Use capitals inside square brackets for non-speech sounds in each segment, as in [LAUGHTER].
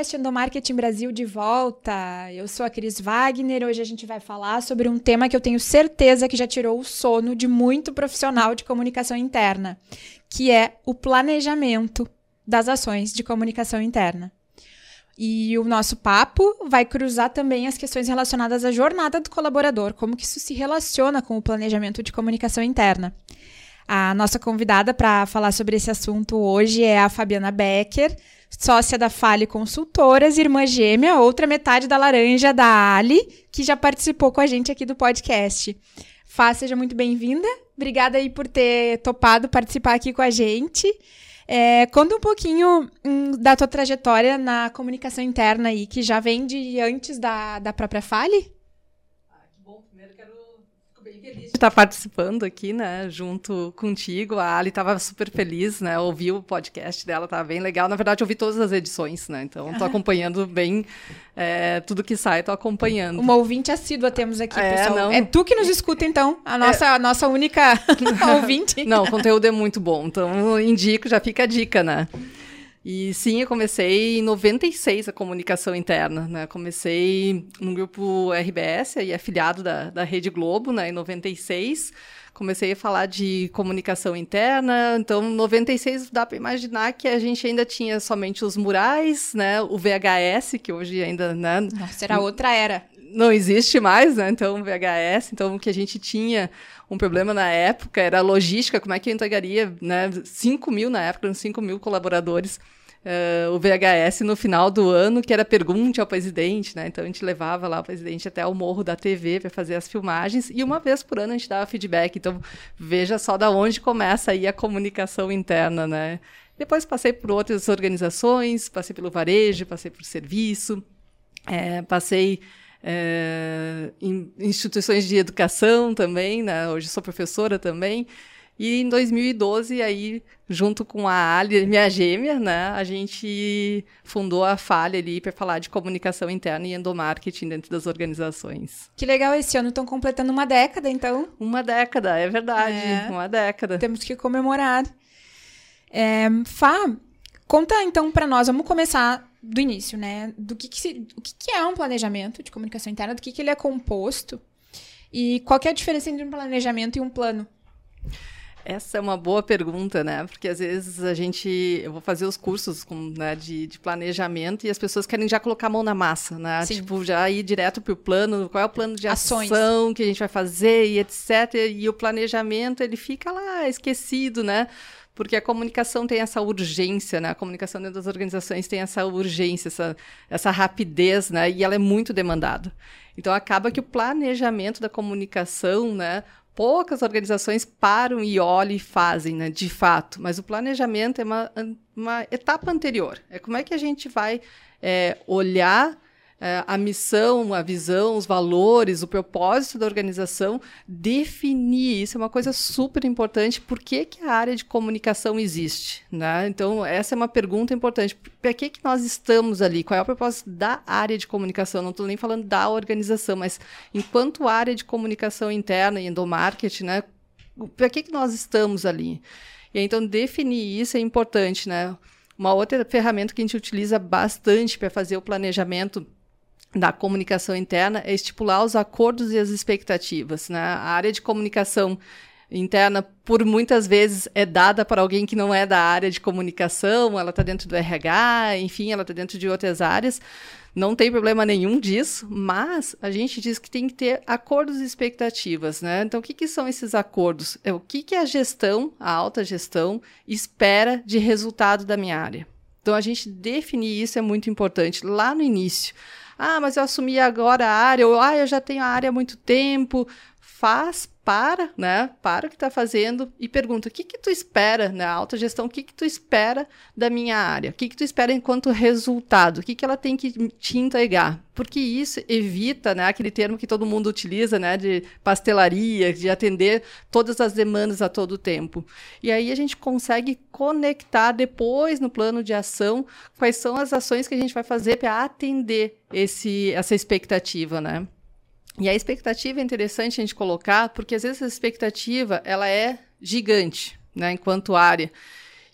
podcast Endomarketing Brasil de volta. Eu sou a Cris Wagner. Hoje a gente vai falar sobre um tema que eu tenho certeza que já tirou o sono de muito profissional de comunicação interna, que é o planejamento das ações de comunicação interna. E o nosso papo vai cruzar também as questões relacionadas à jornada do colaborador, como que isso se relaciona com o planejamento de comunicação interna. A nossa convidada para falar sobre esse assunto hoje é a Fabiana Becker, sócia da Fale Consultoras, irmã gêmea, outra metade da laranja da Ali, que já participou com a gente aqui do podcast. Fá, seja muito bem-vinda. Obrigada aí por ter topado participar aqui com a gente. É, conta um pouquinho hum, da tua trajetória na comunicação interna aí, que já vem de antes da, da própria Fale? Feliz de estar participando aqui, né, junto contigo. A Ali estava super feliz, né, ouviu o podcast dela, estava bem legal. Na verdade, eu ouvi todas as edições, né, então estou [LAUGHS] acompanhando bem é, tudo que sai, estou acompanhando. Uma ouvinte assídua temos aqui, é, pessoal. Não... É tu que nos escuta, então, a nossa, é... a nossa única [LAUGHS] [LAUGHS] ouvinte. Não, o conteúdo é muito bom, então indico, já fica a dica, né. E sim, eu comecei em 96 a comunicação interna, né? Comecei no grupo RBS, aí afiliado da, da Rede Globo, né? Em 96 comecei a falar de comunicação interna. Então, em 96 dá para imaginar que a gente ainda tinha somente os murais, né? O VHS, que hoje ainda, né? Nossa, era outra era. Não existe mais, né? Então, VHS. Então, o que a gente tinha um problema na época era a logística, como é que eu entregaria, né? 5 mil na época, 5 mil colaboradores. Uh, o VHS no final do ano, que era pergunte ao presidente, né? Então a gente levava lá o presidente até o morro da TV para fazer as filmagens e uma vez por ano a gente dava feedback. Então veja só da onde começa aí a comunicação interna, né? Depois passei por outras organizações, passei pelo varejo, passei por serviço, é, passei é, em instituições de educação também, né? hoje sou professora também. E em 2012, aí, junto com a Ali, minha gêmea, né, a gente fundou a Falha ali para falar de comunicação interna e endomarketing dentro das organizações. Que legal, esse ano estão completando uma década, então. Uma década, é verdade, é. uma década. Temos que comemorar. É, Fá, conta então para nós, vamos começar do início, né? Do que, que se, o que, que, é um planejamento de comunicação interna, do que, que ele é composto e qual é a diferença entre um planejamento e um plano? Essa é uma boa pergunta, né? Porque às vezes a gente. Eu vou fazer os cursos com, né, de, de, planejamento e as pessoas querem já colocar a mão na massa, né? Sim. Tipo, já ir direto para o plano, qual é o plano de Ações. ação que a gente vai fazer e etc. E o planejamento, ele fica lá esquecido, né? Porque a comunicação tem essa urgência, né? A comunicação dentro das organizações tem essa urgência, essa, essa rapidez, né? E ela é muito demandada. Então acaba que o planejamento da comunicação, né? Poucas organizações param e olham e fazem, né? De fato. Mas o planejamento é uma, uma etapa anterior. É como é que a gente vai é, olhar é, a missão, a visão, os valores, o propósito da organização, definir isso é uma coisa super importante. Por que, que a área de comunicação existe? Né? Então, essa é uma pergunta importante. Para que, que nós estamos ali? Qual é o propósito da área de comunicação? Não estou nem falando da organização, mas enquanto área de comunicação interna e endomarketing, né? para que, que nós estamos ali? E então, definir isso é importante. Né? Uma outra ferramenta que a gente utiliza bastante para fazer o planejamento da comunicação interna é estipular os acordos e as expectativas. Né? A área de comunicação interna, por muitas vezes, é dada para alguém que não é da área de comunicação, ela está dentro do RH, enfim, ela está dentro de outras áreas. Não tem problema nenhum disso, mas a gente diz que tem que ter acordos e expectativas, né? Então, o que, que são esses acordos? É o que, que a gestão, a alta gestão, espera de resultado da minha área. Então, a gente definir isso é muito importante lá no início. Ah, mas eu assumi agora a área, ou ah, eu já tenho a área há muito tempo. Faz, para, né? Para o que está fazendo e pergunta: o que, que tu espera na né? alta gestão? O que, que tu espera da minha área? O que, que tu espera enquanto resultado? O que, que ela tem que te entregar? Porque isso evita né, aquele termo que todo mundo utiliza, né? De pastelaria, de atender todas as demandas a todo tempo. E aí a gente consegue conectar depois no plano de ação quais são as ações que a gente vai fazer para atender esse, essa expectativa, né? E a expectativa é interessante a gente colocar, porque às vezes a expectativa ela é gigante, né, enquanto área.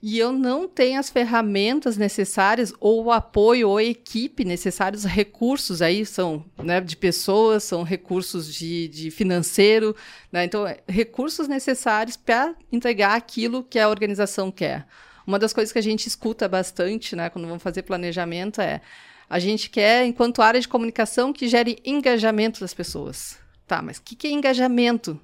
e eu não tenho as ferramentas necessárias ou o apoio ou a equipe necessários, recursos aí são né, de pessoas, são recursos de, de financeiro, né? então é, recursos necessários para entregar aquilo que a organização quer. Uma das coisas que a gente escuta bastante, né, quando vamos fazer planejamento é a gente quer, enquanto área de comunicação, que gere engajamento das pessoas. Tá, mas o que, que é engajamento?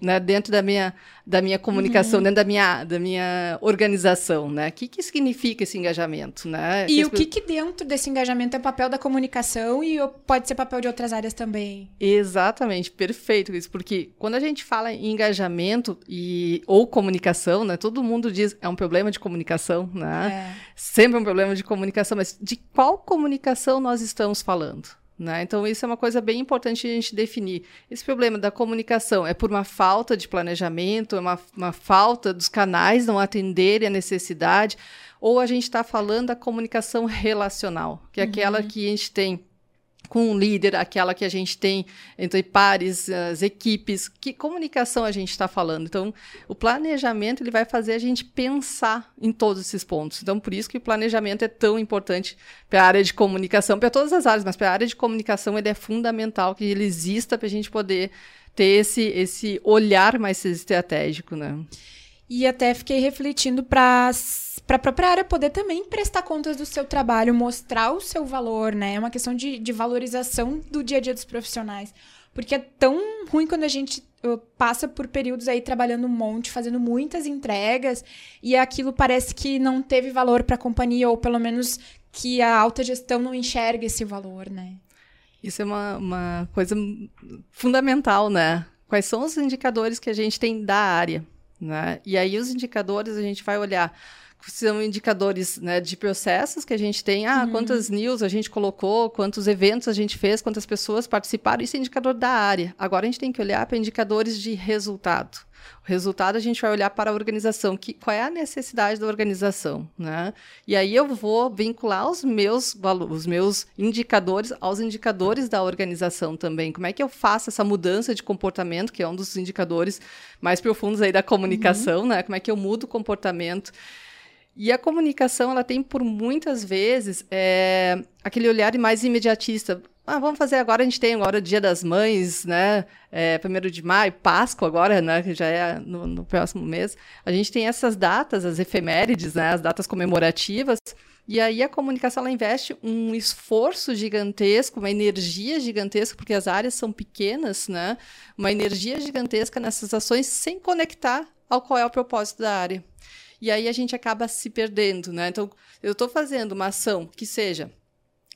Né, dentro da minha, da minha comunicação, uhum. dentro da minha, da minha organização, né? O que, que significa esse engajamento, né? E o que, que dentro desse engajamento é papel da comunicação e pode ser papel de outras áreas também? Exatamente, perfeito isso, porque quando a gente fala em engajamento e ou comunicação, né? Todo mundo diz é um problema de comunicação, né? É. Sempre é um problema de comunicação, mas de qual comunicação nós estamos falando? Né? Então, isso é uma coisa bem importante a gente definir. Esse problema da comunicação é por uma falta de planejamento, é uma, uma falta dos canais não atenderem a necessidade, ou a gente está falando da comunicação relacional, que é uhum. aquela que a gente tem com um líder, aquela que a gente tem entre pares, as equipes, que comunicação a gente está falando. Então, o planejamento ele vai fazer a gente pensar em todos esses pontos. Então, por isso que o planejamento é tão importante para a área de comunicação, para todas as áreas, mas para a área de comunicação ele é fundamental que ele exista para a gente poder ter esse, esse olhar mais estratégico, né? E até fiquei refletindo para a própria área poder também prestar contas do seu trabalho, mostrar o seu valor, né? É uma questão de, de valorização do dia a dia dos profissionais. Porque é tão ruim quando a gente uh, passa por períodos aí trabalhando um monte, fazendo muitas entregas, e aquilo parece que não teve valor para a companhia, ou pelo menos que a alta gestão não enxerga esse valor, né? Isso é uma, uma coisa fundamental, né? Quais são os indicadores que a gente tem da área? Né? E aí os indicadores a gente vai olhar são indicadores né, de processos que a gente tem. Ah, uhum. quantas news a gente colocou, quantos eventos a gente fez, quantas pessoas participaram. Isso é indicador da área. Agora a gente tem que olhar para indicadores de resultado. O resultado a gente vai olhar para a organização, que, qual é a necessidade da organização, né? E aí eu vou vincular os meus os meus indicadores aos indicadores da organização também. Como é que eu faço essa mudança de comportamento, que é um dos indicadores mais profundos aí da comunicação, uhum. né? Como é que eu mudo o comportamento? E a comunicação, ela tem por muitas vezes é, aquele olhar mais imediatista. Ah, vamos fazer agora, a gente tem agora o Dia das Mães, né? É, primeiro de maio, Páscoa agora, né? Que já é no, no, próximo mês. A gente tem essas datas, as efemérides, né? As datas comemorativas. E aí a comunicação, ela investe um esforço gigantesco, uma energia gigantesca, porque as áreas são pequenas, né? Uma energia gigantesca nessas ações sem conectar ao qual é o propósito da área e aí a gente acaba se perdendo, né? Então, eu estou fazendo uma ação que seja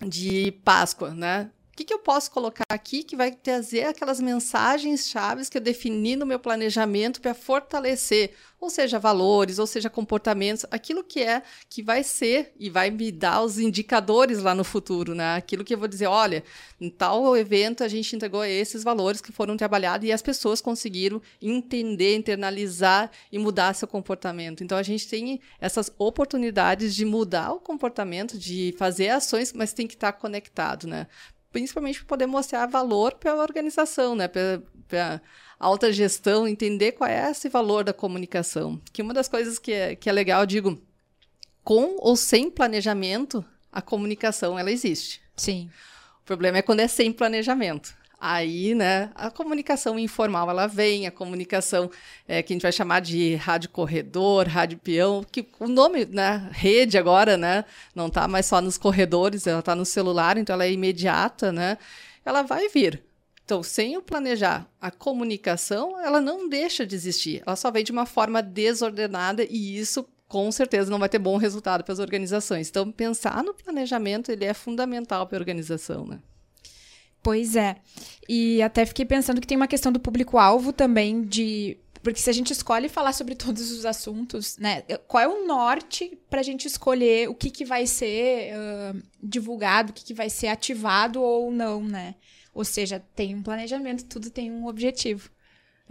de Páscoa, né? Que, que eu posso colocar aqui que vai trazer aquelas mensagens chaves que eu defini no meu planejamento para fortalecer, ou seja, valores, ou seja, comportamentos, aquilo que é que vai ser e vai me dar os indicadores lá no futuro, né? Aquilo que eu vou dizer, olha, em tal evento a gente entregou esses valores que foram trabalhados e as pessoas conseguiram entender, internalizar e mudar seu comportamento. Então a gente tem essas oportunidades de mudar o comportamento, de fazer ações, mas tem que estar conectado, né? Principalmente para poder mostrar valor para a organização, né? Para alta gestão, entender qual é esse valor da comunicação. Que uma das coisas que é, que é legal, eu digo, com ou sem planejamento, a comunicação ela existe. Sim. O problema é quando é sem planejamento. Aí, né, a comunicação informal ela vem, a comunicação é, que a gente vai chamar de rádio corredor, rádio peão, que o nome, né, rede agora, né, não está mais só nos corredores, ela está no celular, então ela é imediata, né, ela vai vir. Então, sem o planejar a comunicação, ela não deixa de existir, ela só vem de uma forma desordenada e isso com certeza não vai ter bom resultado para as organizações. Então, pensar no planejamento ele é fundamental para a organização, né? Pois é. E até fiquei pensando que tem uma questão do público-alvo também de. Porque se a gente escolhe falar sobre [LAUGHS] todos os assuntos, né? Qual é o norte para a gente escolher o que, que vai ser uh, divulgado, o que, que vai ser ativado ou não, né? Ou seja, tem um planejamento, tudo tem um objetivo.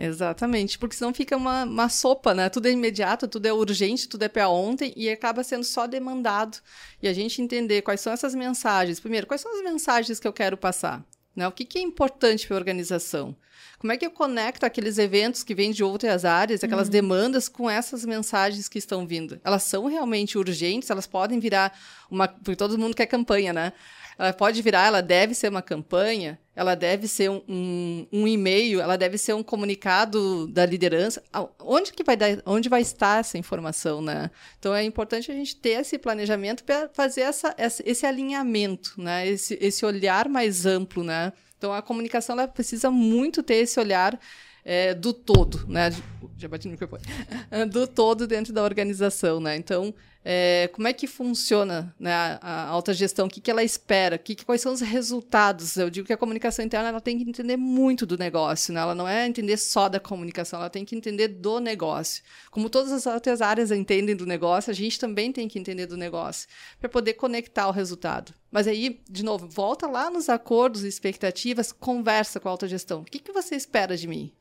Exatamente, porque senão fica uma, uma sopa, né? Tudo é imediato, tudo é urgente, tudo é para ontem e acaba sendo só demandado. E a gente entender quais são essas mensagens. Primeiro, quais são as mensagens que eu quero passar? Né? O que, que é importante para a organização? Como é que eu conecto aqueles eventos que vêm de outras áreas, aquelas uhum. demandas, com essas mensagens que estão vindo? Elas são realmente urgentes? Elas podem virar uma. Porque todo mundo quer campanha, né? ela pode virar, ela deve ser uma campanha, ela deve ser um, um, um e-mail, ela deve ser um comunicado da liderança. Onde que vai dar, onde vai estar essa informação, né? Então é importante a gente ter esse planejamento para fazer essa, esse alinhamento, né? Esse, esse olhar mais amplo, né? Então a comunicação ela precisa muito ter esse olhar é, do todo, né? Já bati no microfone. [LAUGHS] do todo dentro da organização, né? Então, é, como é que funciona né, a, alta gestão, o que, que ela espera, que, quais são os resultados. Eu digo que a comunicação interna ela tem que entender muito do negócio, né? ela não é entender só da comunicação, ela tem que entender do negócio. Como todas as outras áreas entendem do negócio, a gente também tem que entender do negócio, para poder conectar o resultado. Mas aí, de novo, volta lá nos acordos e expectativas, conversa com a alta gestão. O que, que você espera de mim?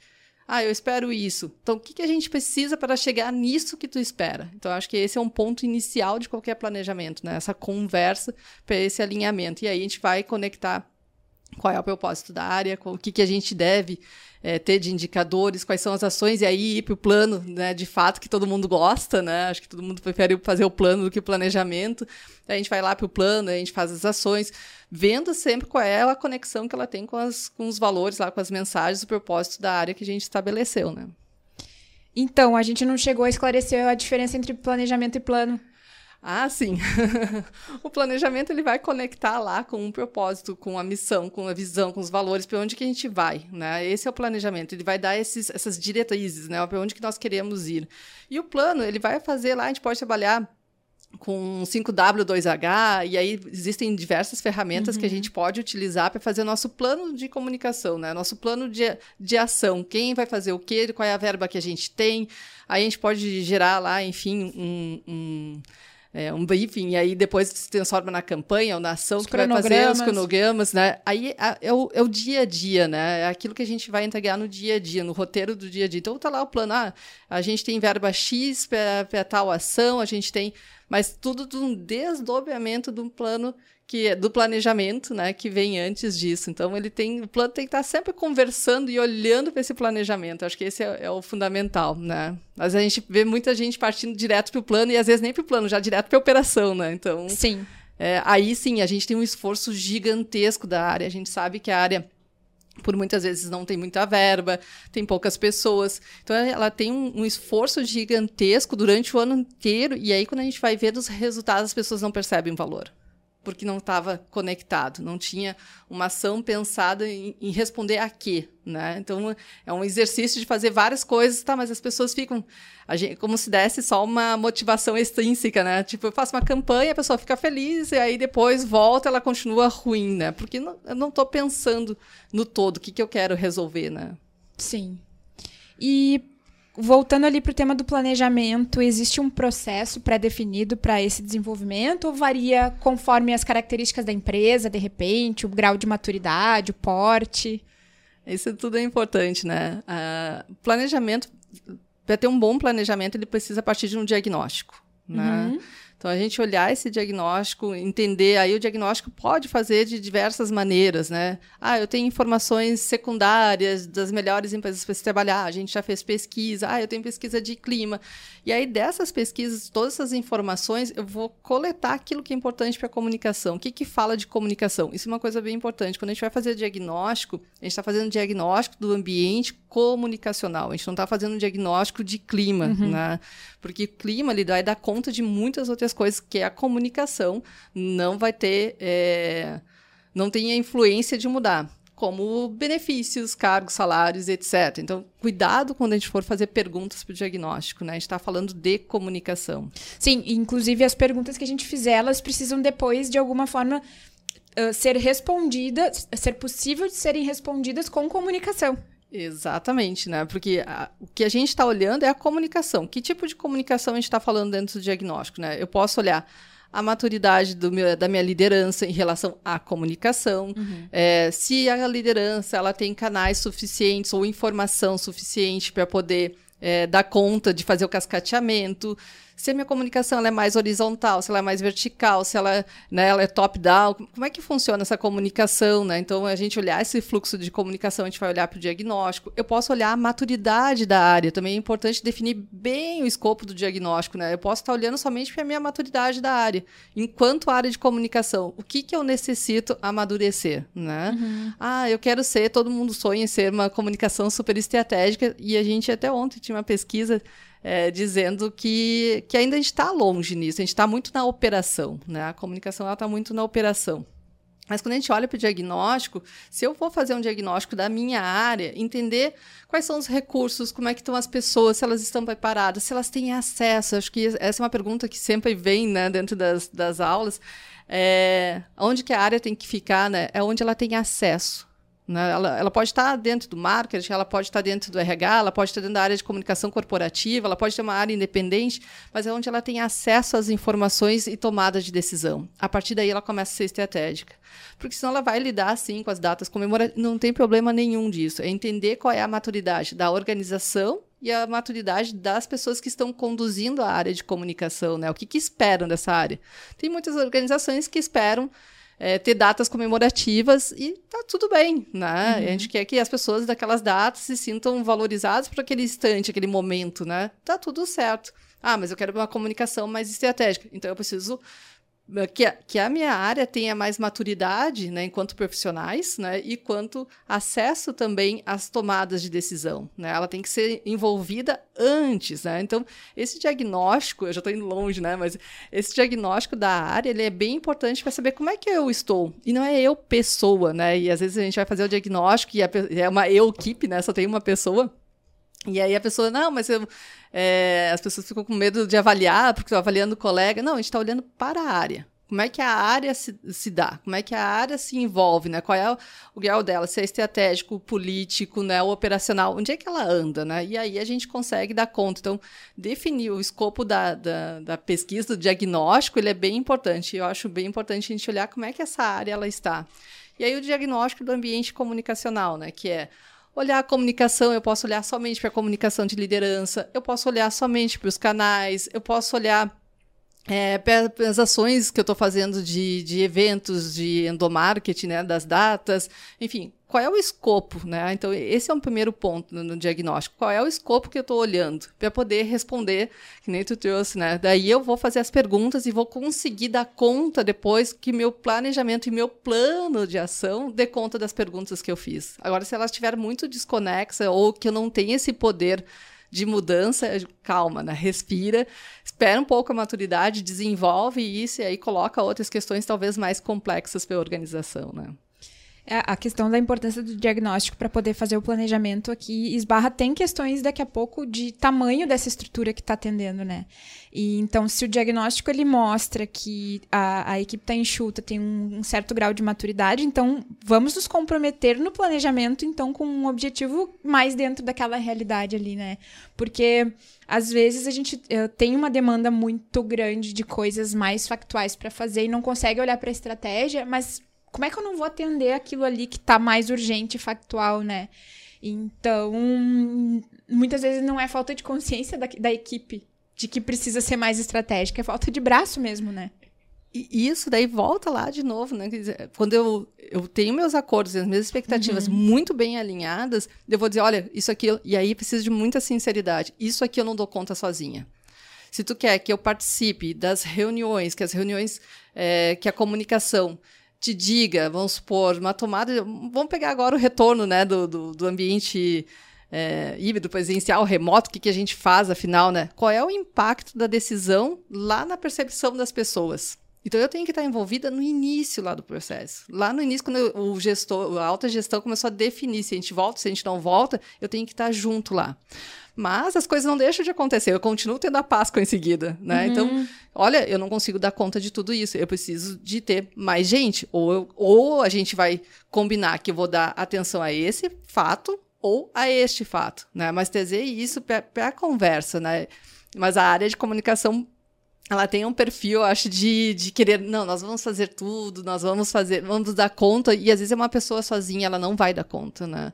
Ah, eu espero isso. Então, o que, que a gente precisa para chegar nisso que tu espera? Então, acho que esse é um ponto inicial de qualquer planejamento, né? Essa conversa para esse alinhamento. E aí a gente vai conectar qual é o propósito da área, o que, que a gente deve é, ter de indicadores, quais são as ações, e aí ir para o plano, né, de fato, que todo mundo gosta, né? Acho que todo mundo prefere fazer o plano do que o planejamento. Aí a gente vai lá para o plano, a gente faz as ações, vendo sempre qual é a conexão que ela tem com, as, com os valores lá, com as mensagens, o propósito da área que a gente estabeleceu, né? Então, a gente não chegou a esclarecer a diferença entre planejamento e plano. Ah, sim. [LAUGHS] o planejamento ele vai conectar lá com um propósito, com a missão, com a visão, com os valores, para onde que a gente vai, né? Esse é o planejamento. Ele vai dar esses, essas diretrizes, né? Para onde que nós queremos ir. E o plano ele vai fazer lá. A gente pode trabalhar com 5W2H, e aí existem diversas ferramentas uhum. que a uhum. gente pode utilizar para fazer nosso plano de comunicação, né? Nosso plano de, de ação. Quem vai fazer o quê, qual é a verba que a gente tem. Aí a gente pode gerar lá, enfim, um, um é, um briefing, e aí depois se transforma na campanha ou na ação os que vai fazer, os cronogramas, né? Aí é o, é o dia a dia, né? É aquilo que a gente vai entregar no dia a dia, no roteiro do dia a dia. Então tá lá o plano, ah, a gente tem verba X para tal ação, a gente tem mas tudo de um desdobramento de um plano que é do planejamento, né, que vem antes disso. Então ele tem, o plano tem que estar sempre conversando e olhando para esse planejamento. Acho que esse é, é, o fundamental, né? Mas a gente vê muita gente partindo direto para o plano e às vezes nem para o plano, já direto para a operação, né? Então, sim. É, aí sim, a gente tem um esforço gigantesco da área. A gente sabe que a área por muitas vezes não tem muita verba, tem poucas pessoas. Então ela tem um, um, esforço gigantesco durante o ano inteiro, e aí quando a gente vai ver os resultados, as pessoas não percebem o valor porque não estava conectado, não tinha uma ação pensada em, em, responder a quê, né? Então é um exercício de fazer várias coisas, tá? Mas as pessoas ficam gente, como se desse só uma motivação extrínseca, né? Tipo, eu faço uma campanha, a pessoa fica feliz e aí depois volta, ela continua ruim, né? Porque não, eu não estou pensando no todo, o que, que eu quero resolver, né? Sim. E voltando ali para o tema do planejamento, existe um processo pré-definido para esse desenvolvimento ou varia conforme as características da empresa, de repente, o grau de maturidade, o porte? Isso tudo é importante, né? Uh, planejamento, para ter um bom planejamento, ele precisa partir de um diagnóstico, né? Uhum. Então, a gente olhar esse diagnóstico, entender, aí o diagnóstico pode fazer de diversas maneiras, né? Ah, eu tenho informações secundárias das melhores empresas para se trabalhar, a gente já fez pesquisa, ah, eu tenho pesquisa de clima. E aí, dessas pesquisas, todas essas informações, eu vou coletar aquilo que é importante para a comunicação. O que, que fala de comunicação? Isso é uma coisa bem importante. Quando a gente vai fazer diagnóstico, a gente está fazendo diagnóstico do ambiente comunicacional. A gente não está fazendo diagnóstico de clima, uhum. né? Porque clima ele vai dar conta de muitas outras coisas que a comunicação não vai ter, é, não tem a influência de mudar como benefícios, cargos, salários, etc. Então, cuidado quando a gente for fazer perguntas para o diagnóstico, né? A gente está falando de comunicação. Sim, inclusive as perguntas que a gente fizer, elas precisam depois, de alguma forma, uh, ser respondidas, ser possível de serem respondidas com comunicação. Exatamente, né? Porque a, o que a gente está olhando é a comunicação. Que tipo de comunicação a gente está falando dentro do diagnóstico, né? Eu posso olhar a maturidade meu, da minha liderança em relação à comunicação, uhum. é, se a liderança ela tem canais suficientes ou informação suficiente para poder é, dar conta de fazer o cascateamento, se a minha comunicação ela é mais horizontal, se ela é mais vertical, se ela, né, ela é top-down, como é que funciona essa comunicação, né? Então, a gente olhar esse fluxo de comunicação, a gente vai olhar para o diagnóstico. Eu posso olhar a maturidade da área, também é importante definir bem o escopo do diagnóstico, né? Eu posso estar olhando somente para a minha maturidade da área. Enquanto área de comunicação, o que, que eu necessito amadurecer, né? Uhum. Ah, eu quero ser, todo mundo sonha em ser uma comunicação super estratégica, e a gente até ontem tinha uma pesquisa é, dizendo que, que ainda a gente está longe nisso, a gente está muito na operação, né? A comunicação está muito na operação. Mas quando a gente olha para o diagnóstico, se eu vou fazer um diagnóstico da minha área, entender quais são os recursos, como é que estão as pessoas, se elas estão preparadas, se elas têm acesso. Acho que essa é uma pergunta que sempre vem né, dentro das, das aulas. É, onde que a área tem que ficar, né? É onde ela tem acesso. Né? Ela, ela, pode estar dentro do marketing, ela pode estar dentro do RH, ela pode estar dentro da área de comunicação corporativa, ela pode ter uma área independente, mas é onde ela tem acesso às informações e tomada de decisão. A partir daí ela começa a ser estratégica. Porque senão ela vai lidar, sim, com as datas comemorativas. Não tem problema nenhum disso. É entender qual é a maturidade da organização e a maturidade das pessoas que estão conduzindo a área de comunicação, né? O que, que esperam dessa área. Tem muitas organizações que esperam é, ter datas comemorativas e tá tudo bem, né? Uhum. A gente quer que as pessoas daquelas datas se sintam valorizadas por aquele instante, aquele momento, né? Tá tudo certo. Ah, mas eu quero uma comunicação mais estratégica. Então eu preciso que a, que a minha área tenha mais maturidade, né, enquanto profissionais, né, e quanto acesso também às tomadas de decisão, né, ela tem que ser envolvida antes, né, então esse diagnóstico, eu já estou indo longe, né, mas esse diagnóstico da área, ele é bem importante para saber como é que eu estou, e não é eu pessoa, né, e às vezes a gente vai fazer o diagnóstico e é uma eu equipe, né, só tem uma pessoa, e aí a pessoa, não, mas eu, é, as pessoas ficam com medo de avaliar, porque estão avaliando o colega. Não, a gente está olhando para a área. Como é que a área se, se, dá? Como é que a área se envolve, né? Qual é o, grau dela? Se é estratégico, político, né? O operacional, onde é que ela anda, né? E aí a gente consegue dar conta. Então, definir o escopo da, da, da pesquisa, do diagnóstico, ele é bem importante. Eu acho bem importante a gente olhar como é que essa área ela está. E aí o diagnóstico do ambiente comunicacional, né? Que é olhar a comunicação, eu posso olhar somente para a comunicação de liderança, eu posso olhar somente para os canais, eu posso olhar é, as ações que eu estou fazendo de, de eventos, de endomarketing, né, das datas, enfim, qual é o escopo, né? Então, esse é um primeiro ponto no, diagnóstico. Qual é o escopo que eu estou olhando para poder responder, que nem tu trouxe, né? Daí eu vou fazer as perguntas e vou conseguir dar conta depois que meu planejamento e meu plano de ação dê conta das perguntas que eu fiz. Agora, se elas estiverem muito desconexa ou que eu não tenho esse poder de mudança, calma, né? respira, espera um pouco a maturidade, desenvolve isso e aí coloca outras questões talvez mais complexas para a organização, né? É, a questão da importância do diagnóstico para poder fazer o planejamento aqui esbarra tem questões daqui a pouco de tamanho dessa estrutura que está atendendo, né? E então, se o diagnóstico ele mostra que a, a equipe está enxuta, tem um, um, certo grau de maturidade, então vamos nos comprometer no planejamento, então, com um objetivo mais dentro daquela realidade ali, né? Porque às vezes a gente uh, tem uma demanda muito grande de coisas mais factuais para fazer e não consegue olhar para a estratégia, mas como é que eu não vou atender aquilo ali que tá mais urgente e factual, né? Então, muitas vezes não é falta de consciência da, da equipe de que precisa ser mais estratégica, é falta de braço mesmo, né? E isso daí volta lá de novo, né? Quando eu, eu tenho meus acordos e as minhas expectativas uhum. muito bem alinhadas, eu vou dizer, olha, isso aqui, e aí precisa de muita sinceridade. Isso aqui eu não dou conta sozinha. Se tu quer que eu participe das reuniões, que as reuniões, é, que a comunicação te diga, vamos supor, uma tomada. Vamos pegar agora o retorno né, do, do, do ambiente é, híbrido, presencial, remoto, o que, que a gente faz, afinal, né? Qual é o impacto da decisão lá na percepção das pessoas? Então eu tenho que estar envolvida no início lá do processo. Lá no início, quando o gestor, a alta gestão começou a definir se a gente volta, se a gente não volta, eu tenho que estar junto lá. Mas as coisas não deixam de acontecer, eu continuo tendo a Páscoa em seguida, né? Uhum. Então, olha, eu não consigo dar conta de tudo isso, eu preciso de ter mais gente. Ou, eu, ou a gente vai combinar que eu vou dar atenção a esse fato ou a este fato, né? Mas trazer isso para a conversa, né? Mas a área de comunicação ela tem um perfil, eu acho, de, de querer, não, nós vamos fazer tudo, nós vamos fazer, vamos dar conta, e às vezes é uma pessoa sozinha, ela não vai dar conta, né?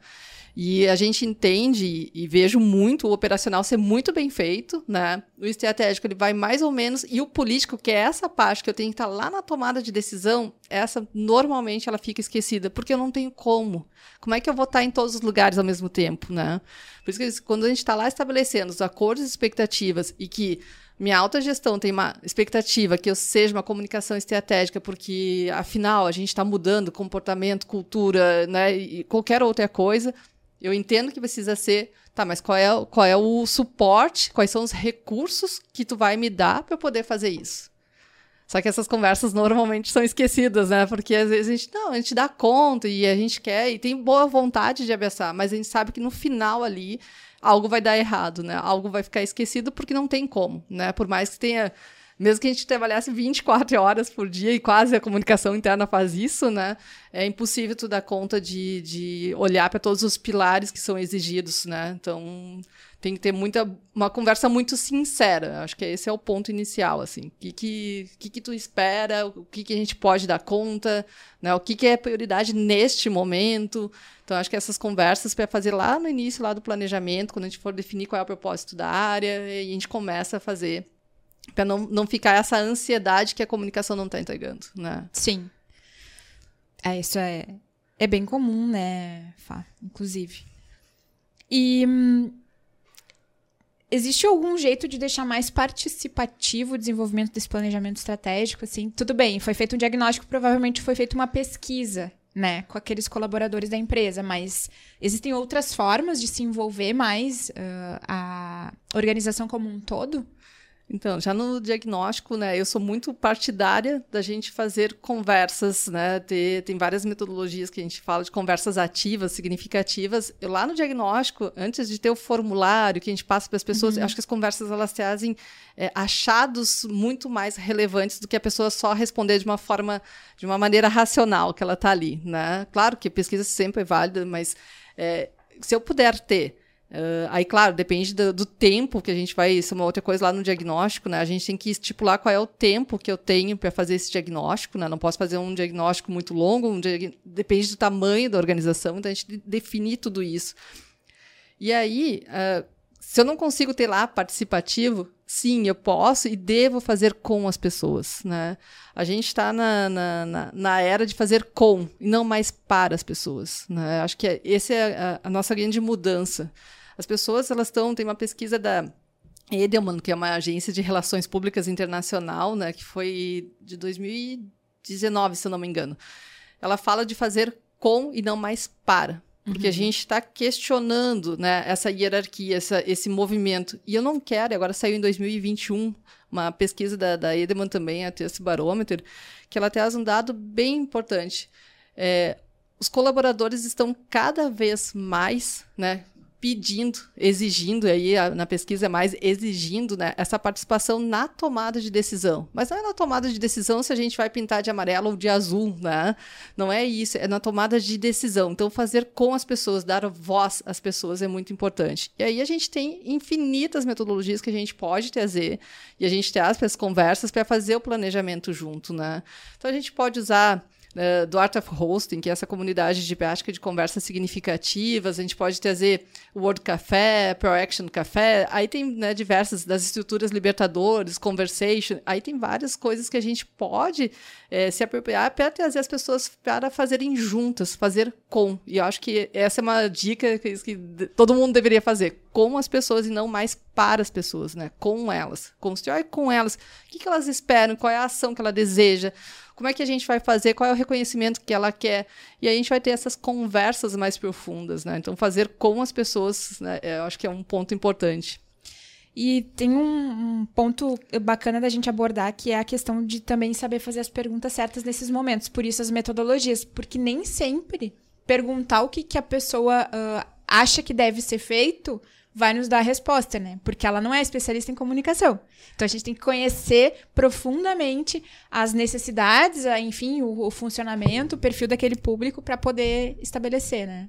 E a gente entende e vejo muito o operacional ser muito bem feito, né? O estratégico ele vai mais ou menos e o político, que é essa parte que eu tenho que estar lá na tomada de decisão, essa normalmente ela fica esquecida, porque eu não tenho como. Como é que eu vou estar em todos os lugares ao mesmo tempo, né? Por isso que quando a gente está lá estabelecendo os acordos e expectativas e que minha alta gestão tem uma expectativa que eu seja uma comunicação estratégica, porque afinal a gente está mudando comportamento, cultura, né, e qualquer outra coisa. Eu entendo que precisa ser, tá, mas qual é, qual é o suporte, quais são os recursos que tu vai me dar para eu poder fazer isso? Só que essas conversas normalmente são esquecidas, né? Porque às vezes a gente, não, a gente dá conta e a gente quer e tem boa vontade de abraçar, mas a gente sabe que no final ali algo vai dar errado, né? Algo vai ficar esquecido porque não tem como, né? Por mais que tenha mesmo que a gente trabalhasse 24 horas por dia e quase a comunicação interna faz isso, né? É impossível tu dar conta de, de olhar para todos os pilares que são exigidos, né? Então tem que ter muita uma conversa muito sincera. Acho que esse é o ponto inicial, assim. O que que, que, que tu espera? O que, que a gente pode dar conta? Né? O que, que é prioridade neste momento? Então acho que essas conversas para fazer lá no início lá do planejamento, quando a gente for definir qual é o propósito da área, e a gente começa a fazer para não, não ficar essa ansiedade que a comunicação não está entregando, né? Sim. É, isso é, é bem comum, né, Fá, inclusive. E hum, existe algum jeito de deixar mais participativo o desenvolvimento desse planejamento estratégico, assim? Tudo bem, foi feito um diagnóstico, provavelmente foi feita uma pesquisa, né, com aqueles colaboradores da empresa, mas existem outras formas de se envolver mais uh, a organização como um todo? Então, já no diagnóstico, né, eu sou muito partidária da gente fazer conversas, né, ter, tem várias metodologias que a gente fala de conversas ativas, significativas. Eu, lá no diagnóstico, antes de ter o formulário que a gente passa para as pessoas, uhum. acho que as conversas elas trazem é, achados muito mais relevantes do que a pessoa só responder de uma forma, de uma maneira racional que ela está ali, né? Claro que pesquisa sempre é válida, mas é, se eu puder ter Uh, aí, claro, depende do, do, tempo que a gente vai. Isso é uma outra coisa lá no diagnóstico, né? A gente tem que estipular qual é o tempo que eu tenho para fazer esse diagnóstico, né? Não posso fazer um diagnóstico muito longo, um diag... depende do tamanho da organização, então a gente definir tudo isso. E aí, uh, se eu não consigo ter lá participativo, sim, eu posso e devo fazer com as pessoas, né? A gente está na, na, na, na, era de fazer com e não mais para as pessoas, né? Acho que é, essa é a, a nossa grande mudança. As pessoas, elas estão, tem uma pesquisa da Edelman, que é uma agência de relações públicas internacional, né, que foi de 2019, se eu não me engano. Ela fala de fazer com e não mais para. Porque uhum. a gente está questionando né, essa hierarquia, essa, esse movimento. E eu não quero, agora saiu em 2021 uma pesquisa da, da Edelman também, a Test Barometer, que ela traz um dado bem importante. É, os colaboradores estão cada vez mais né, pedindo, exigindo, aí na pesquisa é mais exigindo né, essa participação na tomada de decisão. Mas não é na tomada de decisão se a gente vai pintar de amarelo ou de azul, né? Não é isso, é na tomada de decisão. Então, fazer com as pessoas, dar voz às pessoas é muito importante. E aí a gente tem infinitas metodologias que a gente pode trazer e a gente traz as conversas para fazer o planejamento junto, né? Então, a gente pode usar uh, do Art of Hosting, que é essa comunidade de prática de conversas significativas. A gente pode trazer o Word Café, Pro Action Café. Aí tem né, diversas das estruturas Libertadores, Conversation. Aí tem várias coisas que a gente pode é, se apropriar para trazer as pessoas para fazerem juntas, fazer com. E eu acho que essa é uma dica que, que todo mundo deveria fazer. Com as pessoas e não mais para as pessoas, né? Com elas. Constrói com elas. O que, que elas esperam? Qual é a ação que ela deseja? Como é que a gente vai fazer? Qual é o reconhecimento que ela quer? E aí a gente vai ter essas conversas mais profundas, né? Então, fazer com as pessoas, né? Eu acho que é um ponto importante. E tem um, um, ponto bacana da gente abordar que é a questão de também saber fazer as perguntas certas nesses momentos. Por isso as metodologias, porque nem sempre perguntar o que, que a pessoa uh, acha que deve ser feito vai nos dar a resposta, né? Porque ela não é especialista em comunicação. Então a gente tem que conhecer profundamente as necessidades, enfim, o, o funcionamento, o perfil daquele público para poder estabelecer, né?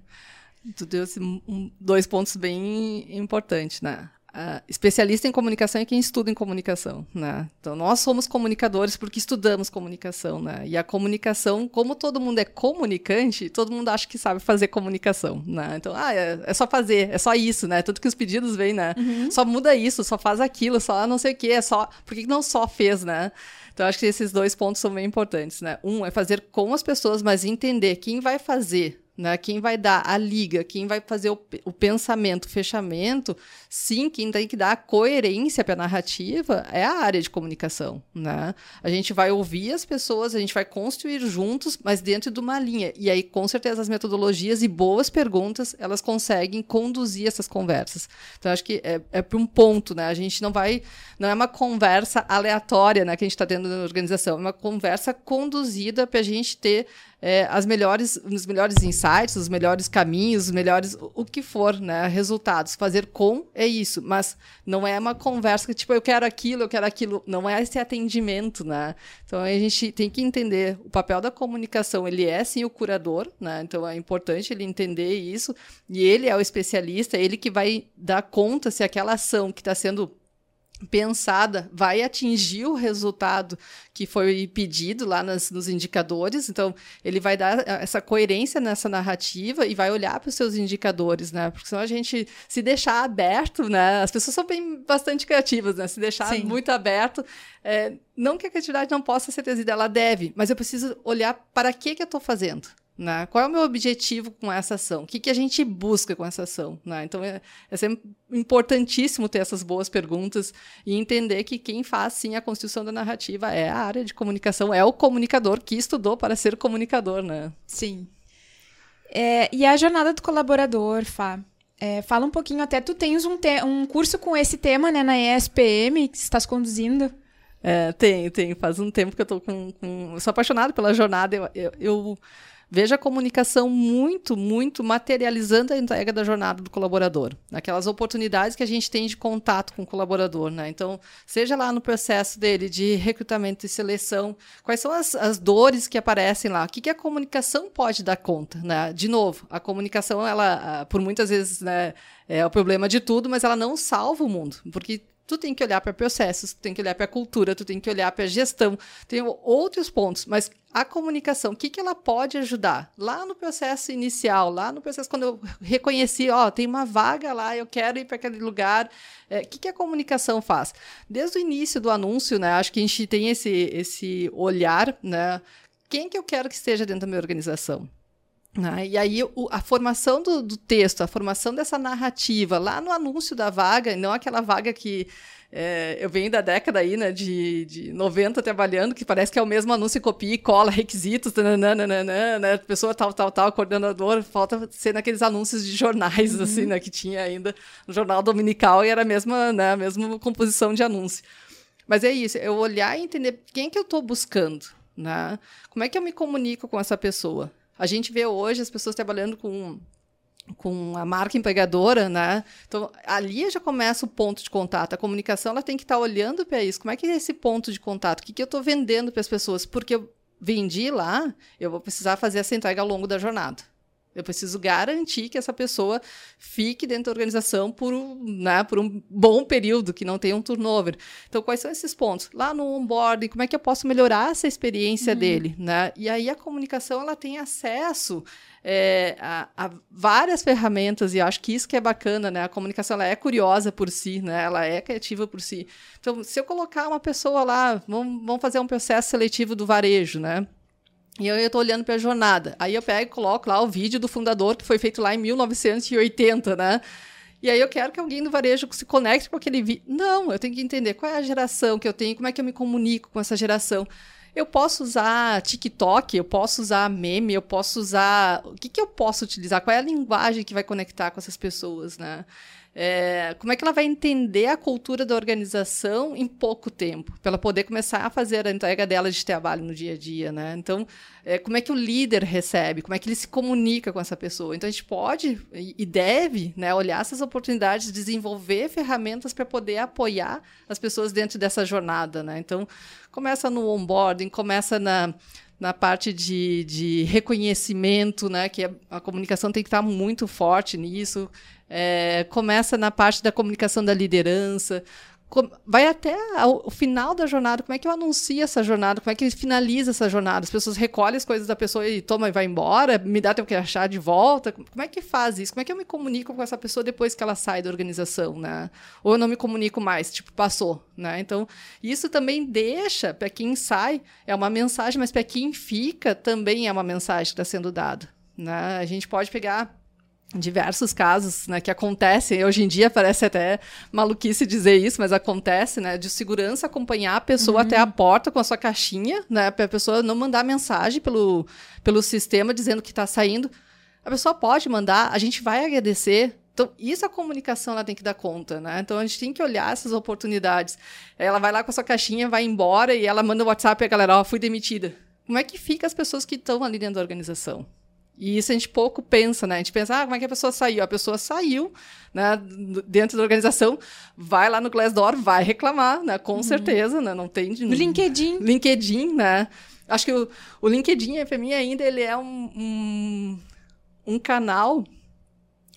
Tu deu assim, um, dois pontos bem importantes, né? A, especialista em comunicação é quem estuda em comunicação, né? Então, nós somos comunicadores porque estudamos comunicação, né? E a comunicação, como todo mundo é comunicante, todo mundo acha que sabe fazer comunicação, né? Então, ah, é, é só fazer, é só isso, né? Tudo que os pedidos vêm, né? Uhum. Só muda isso, só faz aquilo, só não sei o quê, é só... Por que não só fez, né? Então, acho que esses dois pontos são bem importantes, né? Um é fazer com as pessoas, mas entender quem vai fazer né? Quem vai dar a liga, quem vai fazer o, o pensamento, o fechamento, sim, quem tem que dar a coerência para a narrativa é a área de comunicação. Né? A gente vai ouvir as pessoas, a gente vai construir juntos, mas dentro de uma linha. E aí, com certeza, as metodologias e boas perguntas, elas conseguem conduzir essas conversas. Então, acho que é, é para um ponto, né? A gente não vai. Não é uma conversa aleatória né, que a gente está tendo na organização, é uma conversa conduzida para a gente ter é, as melhores, os melhores insights, os melhores caminhos, os melhores, o, que for, né? Resultados. Fazer com é isso, mas não é uma conversa que, tipo, eu quero aquilo, eu quero aquilo. Não é esse atendimento, né? Então a gente tem que entender o papel da comunicação. Ele é sim o curador, né? Então é importante ele entender isso. E ele é o especialista, ele que vai dar conta se aquela ação que está sendo pensada vai atingir o resultado que foi pedido lá nas, nos indicadores. Então, ele vai dar essa coerência nessa narrativa e vai olhar para os seus indicadores, né? Porque senão a gente se deixar aberto, né? As pessoas são bem bastante criativas, né? Se deixar Sim. muito aberto, é, não que a criatividade não possa ser trazida, ela deve, mas eu preciso olhar para que que eu estou fazendo. Né? Qual é o meu objetivo com essa ação? O que, que a gente busca com essa ação? Né? Então, é, é sempre importantíssimo ter essas boas perguntas e entender que quem faz, sim, a construção da narrativa é a área de comunicação, é o comunicador que estudou para ser comunicador. Né? Sim. É, e a jornada do colaborador, Fá? É, fala um pouquinho, até tu tens um, te um curso com esse tema né, na ESPM que estás conduzindo. É, tem, tem. Faz um tempo que eu tô com. com... Eu sou apaixonada pela jornada. eu, eu, eu Veja a comunicação muito, muito materializando a entrega da jornada do colaborador. Aquelas oportunidades que a gente tem de contato com o colaborador. Né? Então, seja lá no processo dele de recrutamento e seleção, quais são as, as dores que aparecem lá? O que, que a comunicação pode dar conta? Né? De novo, a comunicação, ela, por muitas vezes, né, é o problema de tudo, mas ela não salva o mundo. Porque tu tem que olhar para processos, tu tem que olhar para cultura, tu tem que olhar para gestão, tem outros pontos, mas a comunicação, o que, que ela pode ajudar? Lá no processo inicial, lá no processo quando eu reconheci, ó, tem uma vaga lá, eu quero ir para aquele lugar, é, o que, que a comunicação faz? Desde o início do anúncio, né, acho que a gente tem esse, esse olhar, né, quem que eu quero que esteja dentro da minha organização? Né? E aí o, a formação do, do, texto, a formação dessa narrativa lá no anúncio da vaga, não aquela vaga que é, eu venho da década aí, né, de, de 90 trabalhando, que parece que é o mesmo anúncio, copia e cola, [LAUGHS] requisitos, nananana, né, pessoa tal, tal, tal, coordenador, falta ser naqueles anúncios de jornais, uhum. assim, né, que tinha ainda no jornal dominical e era a mesma, né, a mesma composição de anúncio. Mas é isso, eu olhar e entender quem que eu estou buscando, né, como é que eu me comunico com essa pessoa, a gente vê hoje as pessoas trabalhando com com a marca empregadora, né? Então, ali já começa o ponto de contato. A comunicação ela tem que estar tá olhando para isso. Como é que é esse ponto de contato? O que, que eu estou vendendo para as pessoas? Porque eu vendi lá, eu vou precisar fazer essa entrega ao longo da jornada. Eu preciso garantir que essa pessoa fique dentro da organização por, né, por um bom período, que não tenha um turnover. Então, quais são esses pontos? Lá no onboarding, como é que eu posso melhorar essa experiência uhum. dele? Né? E aí a comunicação ela tem acesso é, a, a, várias ferramentas e acho que isso que é bacana, né? A comunicação ela é curiosa por si, né? Ela é criativa por si. Então, se eu colocar uma pessoa lá, vamos, vamos fazer um processo seletivo do varejo, né? E eu estou olhando para a jornada. Aí eu pego e coloco lá o vídeo do fundador, que foi feito lá em 1980, né? E aí eu quero que alguém do varejo se conecte com aquele vídeo. Não, eu tenho que entender qual é a geração que eu tenho, como é que eu me comunico com essa geração. Eu posso usar TikTok, eu posso usar meme, eu posso usar. O que, que eu posso utilizar? Qual é a linguagem que vai conectar com essas pessoas, né? É, como é que ela vai entender a cultura da organização em pouco tempo, para ela poder começar a fazer a entrega dela de trabalho no dia a dia, né? Então, é, como é que o líder recebe, como é que ele se comunica com essa pessoa? Então, a gente pode e deve né, olhar essas oportunidades, desenvolver ferramentas para poder apoiar as pessoas dentro dessa jornada, né? Então, começa no onboarding, começa na na parte de, de reconhecimento, né? Que a, a comunicação tem que estar muito forte nisso. É, começa na parte da comunicação da liderança, vai até o final da jornada, como é que eu anuncio essa jornada, como é que finaliza essa jornada, as pessoas recolhem as coisas da pessoa e toma e vai embora, me dá teu que achar de volta, como é que faz isso? Como é que eu me comunico com essa pessoa depois que ela sai da organização, né? Ou eu não me comunico mais, tipo, passou, né? Então, isso também deixa, para quem sai, é uma mensagem, mas para quem fica, também é uma mensagem que está sendo dada, né? A gente pode pegar diversos casos né, que acontecem. Hoje em dia parece até maluquice dizer isso, mas acontece, né? De segurança acompanhar a pessoa uhum. até a porta com a sua caixinha, né? Para a pessoa não mandar mensagem pelo, pelo sistema dizendo que está saindo. A pessoa pode mandar, a gente vai agradecer. Então, isso a comunicação ela tem que dar conta, né? Então, a gente tem que olhar essas oportunidades. Ela vai lá com a sua caixinha, vai embora e ela manda o WhatsApp e a galera, ó, oh, fui demitida. Como é que fica as pessoas que estão ali dentro da organização? E isso a gente pouco pensa, né? A gente pensa, ah, como é que a pessoa saiu? A pessoa saiu, né, dentro da organização, vai lá no Glassdoor, vai reclamar, né? Com uhum. certeza, né? Não tem... No LinkedIn. LinkedIn, né? Acho que o, o LinkedIn, para mim, ainda, ele é um, um, um canal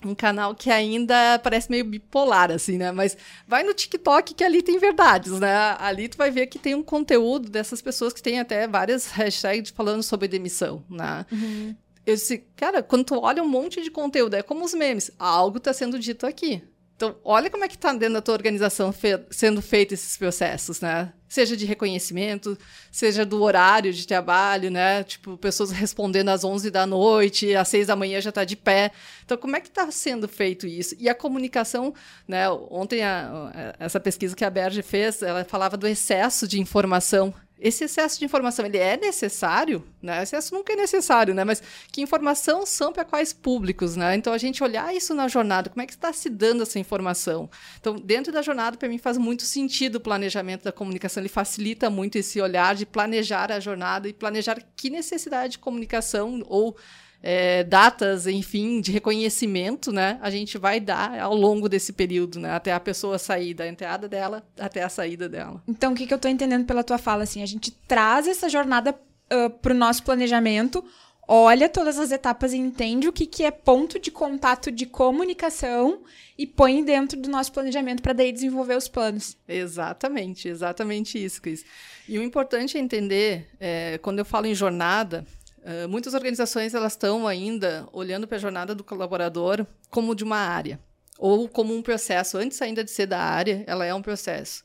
um canal que ainda parece meio bipolar, assim, né? Mas vai no TikTok que ali tem verdades, né? Ali tu vai ver que tem um conteúdo dessas pessoas que tem até várias hashtags falando sobre demissão, né? Uhum eu disse, cara, quando tu olha um monte de conteúdo, é como os memes, algo está sendo dito aqui. Então, olha como é que está dentro da tua organização fe sendo feitos esses processos, né? Seja de reconhecimento, seja do horário de trabalho, né? Tipo, pessoas respondendo às 11 da noite, às 6 da manhã já está de pé. Então, como é que está sendo feito isso? E a comunicação, né? Ontem, a, a, essa pesquisa que a Berge fez, ela falava do excesso de informação esse excesso de informação ele é necessário, né? Excesso nunca é necessário, né? Mas que informação são para quais públicos, né? Então a gente olhar isso na jornada, como é que está se dando essa informação? Então dentro da jornada para mim faz muito sentido o planejamento da comunicação, ele facilita muito esse olhar de planejar a jornada e planejar que necessidade de comunicação ou é, datas, enfim, de reconhecimento, né, a gente vai dar ao longo desse período, né, até a pessoa sair da entrada dela até a saída dela. Então, o que, que eu estou entendendo pela tua fala, assim, a gente traz essa jornada uh, para o nosso planejamento, olha todas as etapas e entende o que, que é ponto de contato de comunicação e põe dentro do nosso planejamento para daí desenvolver os planos. Exatamente, exatamente isso, Cris. E o importante é entender, é, quando eu falo em jornada, Uh, muitas organizações elas estão ainda olhando para a jornada do colaborador como de uma área ou como um processo. Antes ainda de ser da área, ela é um processo.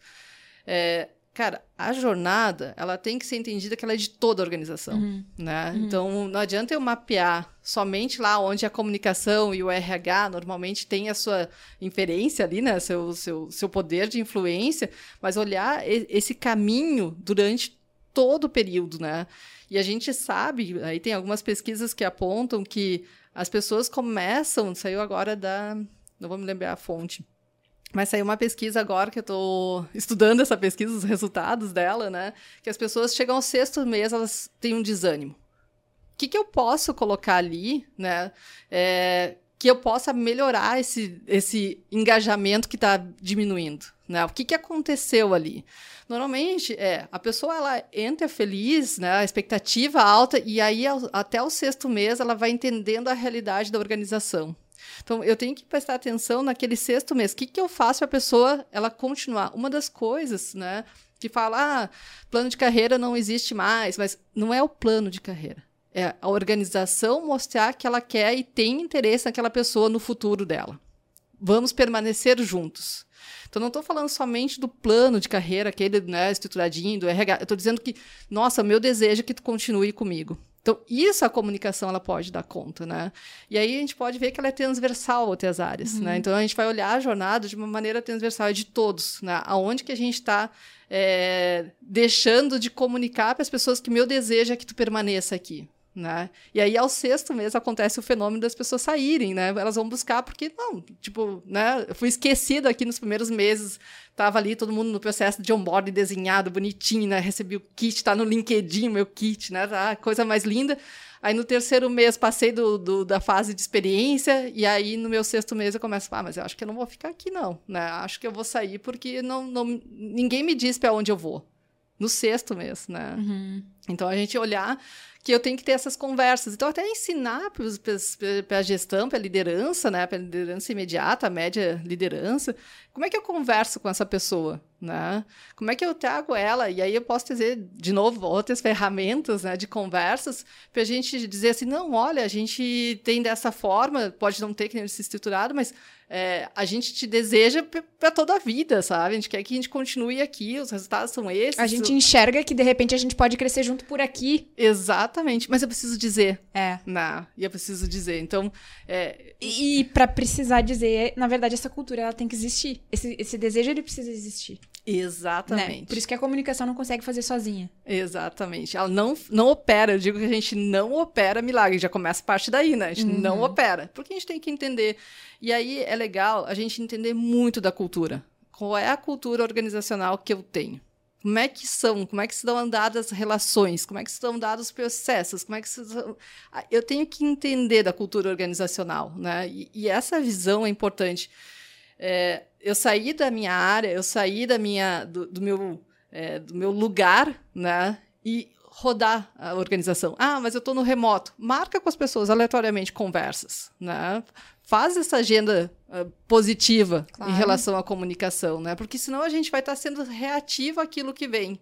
É, cara, a jornada ela tem que ser entendida que ela é de toda a organização, uhum. né? Uhum. Então não adianta eu mapear somente lá onde a comunicação e o RH normalmente tem a sua inferência ali, né? Seu seu, seu poder de influência, mas olhar esse caminho durante todo o período, né? E a gente sabe, aí tem algumas pesquisas que apontam que as pessoas começam, saiu agora da, não vou me lembrar a fonte, mas saiu uma pesquisa agora que eu estou estudando essa pesquisa, os resultados dela, né? Que as pessoas chegam ao sexto mês, elas têm um desânimo. O que, que eu posso colocar ali, né? É, que eu possa melhorar esse, esse engajamento que está diminuindo, né? O que, que aconteceu ali? Normalmente, é, a pessoa ela entra feliz, né, a expectativa alta, e aí até o sexto mês ela vai entendendo a realidade da organização. Então, eu tenho que prestar atenção naquele sexto mês. O que, que eu faço para a pessoa ela continuar? Uma das coisas, né, que fala, ah, plano de carreira não existe mais, mas não é o plano de carreira. É a organização mostrar que ela quer e tem interesse naquela pessoa no futuro dela. Vamos permanecer juntos. Então, não estou falando somente do plano de carreira, aquele né, estruturadinho, do RH. Eu estou dizendo que, nossa, meu desejo é que tu continue comigo. Então, isso a comunicação ela pode dar conta, né? E aí a gente pode ver que ela é transversal a outras áreas, uhum. né? Então, a gente vai olhar a jornada de uma maneira transversal, é de todos, né? Aonde que a gente está é, deixando de comunicar para as pessoas que meu desejo é que tu permaneça aqui, né? E aí, ao sexto mês, acontece o fenômeno das pessoas saírem, né? Elas vão buscar porque, não, tipo, né? Eu fui esquecida aqui nos primeiros meses, tava ali todo mundo no processo de onboard desenhado, bonitinho, né? Recebi o kit, tá no LinkedIn meu kit, né? Tá, coisa mais linda. Aí, no terceiro mês, passei do, do, da fase de experiência, e aí, no meu sexto mês, eu começo, ah, mas eu acho que eu não vou ficar aqui, não, né? Acho que eu vou sair porque não, não, ninguém me diz para onde eu vou. No sexto mês, né? Uhum. Então, a gente olhar que eu tenho que ter essas conversas. Então, até ensinar para a gestão, para a liderança, né, para a liderança imediata, a média liderança, como é que eu converso com essa pessoa? Né? Como é que eu trago ela? E aí eu posso dizer, de novo, outras ferramentas né, de conversas para a gente dizer assim, não, olha, a gente tem dessa forma, pode não ter que nem se estruturado, mas é, a gente te deseja para toda a vida, sabe? A gente quer que a gente continue aqui, os resultados são esses. A gente enxerga que, de repente, a gente pode crescer junto por aqui. Exatamente, mas eu preciso dizer. É. Não, e eu preciso dizer. Então. É... E, e para precisar dizer, na verdade, essa cultura ela tem que existir. Esse, esse desejo ele precisa existir. Exatamente. Né? Por isso que a comunicação não consegue fazer sozinha. Exatamente. Ela não, não opera. Eu digo que a gente não opera milagre. Já começa a parte daí, né? A gente uhum. não opera. Porque a gente tem que entender. E aí é legal a gente entender muito da cultura. Qual é a cultura organizacional que eu tenho? Como é que são? Como é que se dão dadas as relações? Como é que se dão dados os processos? Como é que se... Eu tenho que entender da cultura organizacional, né? E, e essa visão é importante. É, eu saí da minha área, eu saí da minha, do, do meu, é, do meu lugar, né? E rodar a organização. Ah, mas eu estou no remoto. Marca com as pessoas aleatoriamente conversas, né? Faz essa agenda uh, positiva claro. em relação à comunicação, né? Porque senão a gente vai estar tá sendo reativo àquilo que vem.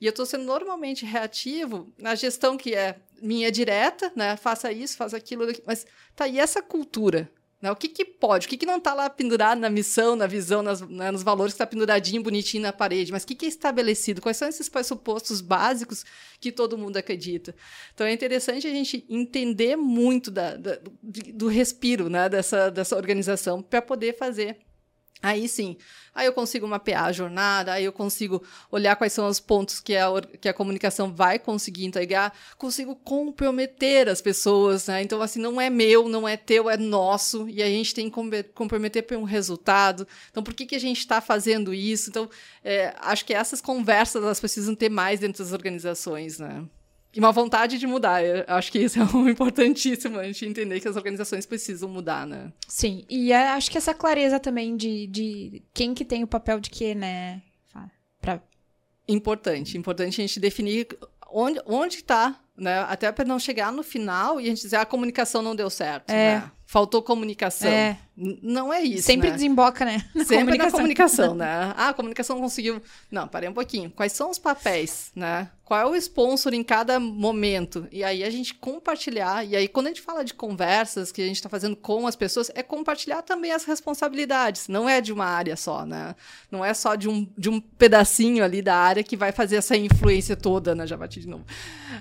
E eu estou sendo normalmente reativo na gestão que é minha direta, né? Faça isso, faça aquilo, mas tá aí essa cultura, né? O que, que pode? O que, que não está lá pendurado na missão, na visão, nas, né, nos valores que está penduradinho, bonitinho na parede? Mas o que, que é estabelecido? Quais são esses pressupostos básicos que todo mundo acredita? Então é interessante a gente entender muito da, da do, do respiro né, dessa, dessa organização para poder fazer Aí sim, aí eu consigo mapear a jornada, aí eu consigo olhar quais são os pontos que a, que a comunicação vai conseguir entregar, consigo comprometer as pessoas, né? Então, assim, não é meu, não é teu, é nosso, e a gente tem que comprometer para um resultado. Então, por que, que a gente está fazendo isso? Então, é, acho que essas conversas elas precisam ter mais dentro das organizações, né? E uma vontade de mudar. Eu acho que isso é um [LAUGHS] importantíssimo, a gente entender que as organizações precisam mudar, né? Sim, e é, acho que essa clareza também de, de quem que tem o papel de quê, né? Pra... Importante, importante a gente definir onde onde está, né? Até para não chegar no final e a gente dizer ah, a comunicação não deu certo, é. né? Faltou comunicação. É. Não é isso. Sempre né? desemboca, né? Na Sempre comunicação. na comunicação, né? [LAUGHS] Ah, a comunicação não conseguiu. Não, parei um pouquinho. Quais são os papéis, né? Qual é o sponsor em cada momento? E aí a gente compartilhar. E aí, quando a gente fala de conversas que a gente está fazendo com as pessoas, é compartilhar também as responsabilidades. Não é de uma área só, né? Não é só de um, de um pedacinho ali da área que vai fazer essa influência toda, né? Já bati de novo.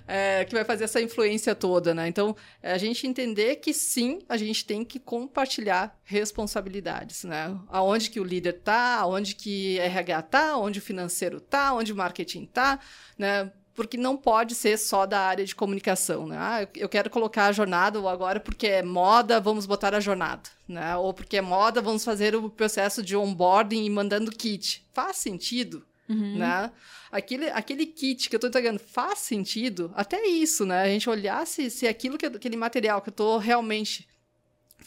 É, que vai fazer essa influência toda, né? Então, é a gente entender que sim, a gente tem que compartilhar responsabilidades, né? Aonde que o líder está, aonde que RH está, onde o financeiro está, onde o marketing está, né? Porque não pode ser só da área de comunicação, né? Ah, eu quero colocar a jornada, ou agora porque é moda, vamos botar a jornada, né? Ou porque é moda, vamos fazer o processo de onboarding e mandando kit. Faz sentido, uhum. né? Aquele, aquele kit que eu estou entregando faz sentido? Até isso, né? A gente olhar se, se aquilo que, aquele material que eu estou realmente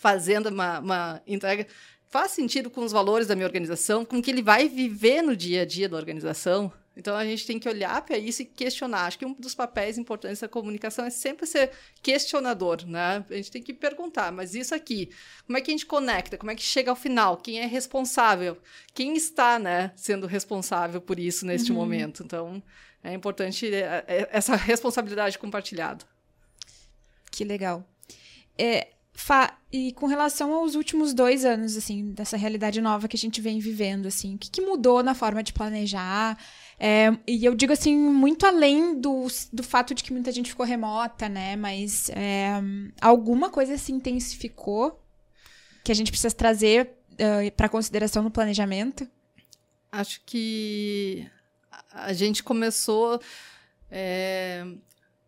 fazendo uma, uma entrega faz sentido com os valores da minha organização, com o que ele vai viver no dia a dia da organização. Então a gente tem que olhar para isso e questionar. Acho que um dos papéis importantes da comunicação é sempre ser questionador, né? A gente tem que perguntar, mas isso aqui, como é que a gente conecta? Como é que chega ao final? Quem é responsável? Quem está, né, sendo responsável por isso neste uhum. momento? Então é importante é, é, essa responsabilidade compartilhada. Que legal. É, e com relação aos últimos dois anos, assim, dessa realidade nova que a gente vem vivendo, assim, o que, que mudou na forma de planejar? É, e eu digo assim, muito além do, do fato de que muita gente ficou remota, né? Mas é, alguma coisa se intensificou que a gente precisa trazer uh, para consideração no planejamento? Acho que a gente começou. É,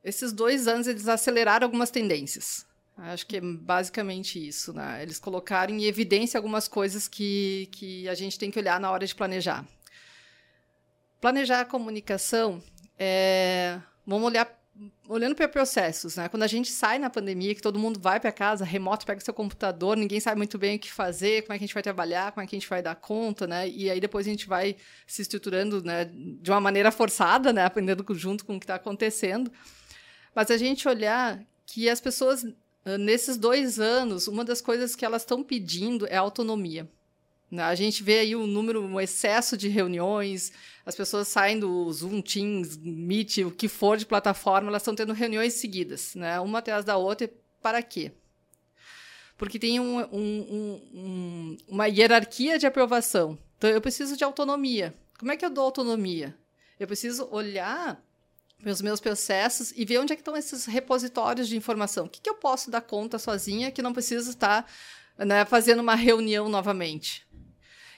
esses dois anos eles aceleraram algumas tendências. Acho que é basicamente isso, né? Eles colocaram em evidência algumas coisas que, que a gente tem que olhar na hora de planejar. Planejar a comunicação é... Vamos olhar olhando para processos, né? Quando a gente sai na pandemia, que todo mundo vai para casa, remoto, pega seu computador, ninguém sabe muito bem o que fazer, como é que a gente vai trabalhar, como é que a gente vai dar conta, né? E aí depois a gente vai se estruturando, né, de uma maneira forçada, né, aprendendo junto com o que está acontecendo. Mas a gente olhar que as pessoas, nesses dois anos, uma das coisas que elas estão pedindo é autonomia. Né? A gente vê aí um número, um excesso de reuniões, as pessoas saem do Zoom, Teams, Meet, o que for de plataforma, elas estão tendo reuniões seguidas, né? uma atrás da outra. Para quê? Porque tem um, um, um, uma hierarquia de aprovação. Então, eu preciso de autonomia. Como é que eu dou autonomia? Eu preciso olhar os meus processos e ver onde é que estão esses repositórios de informação. O que, que eu posso dar conta sozinha que não preciso estar né, fazendo uma reunião novamente?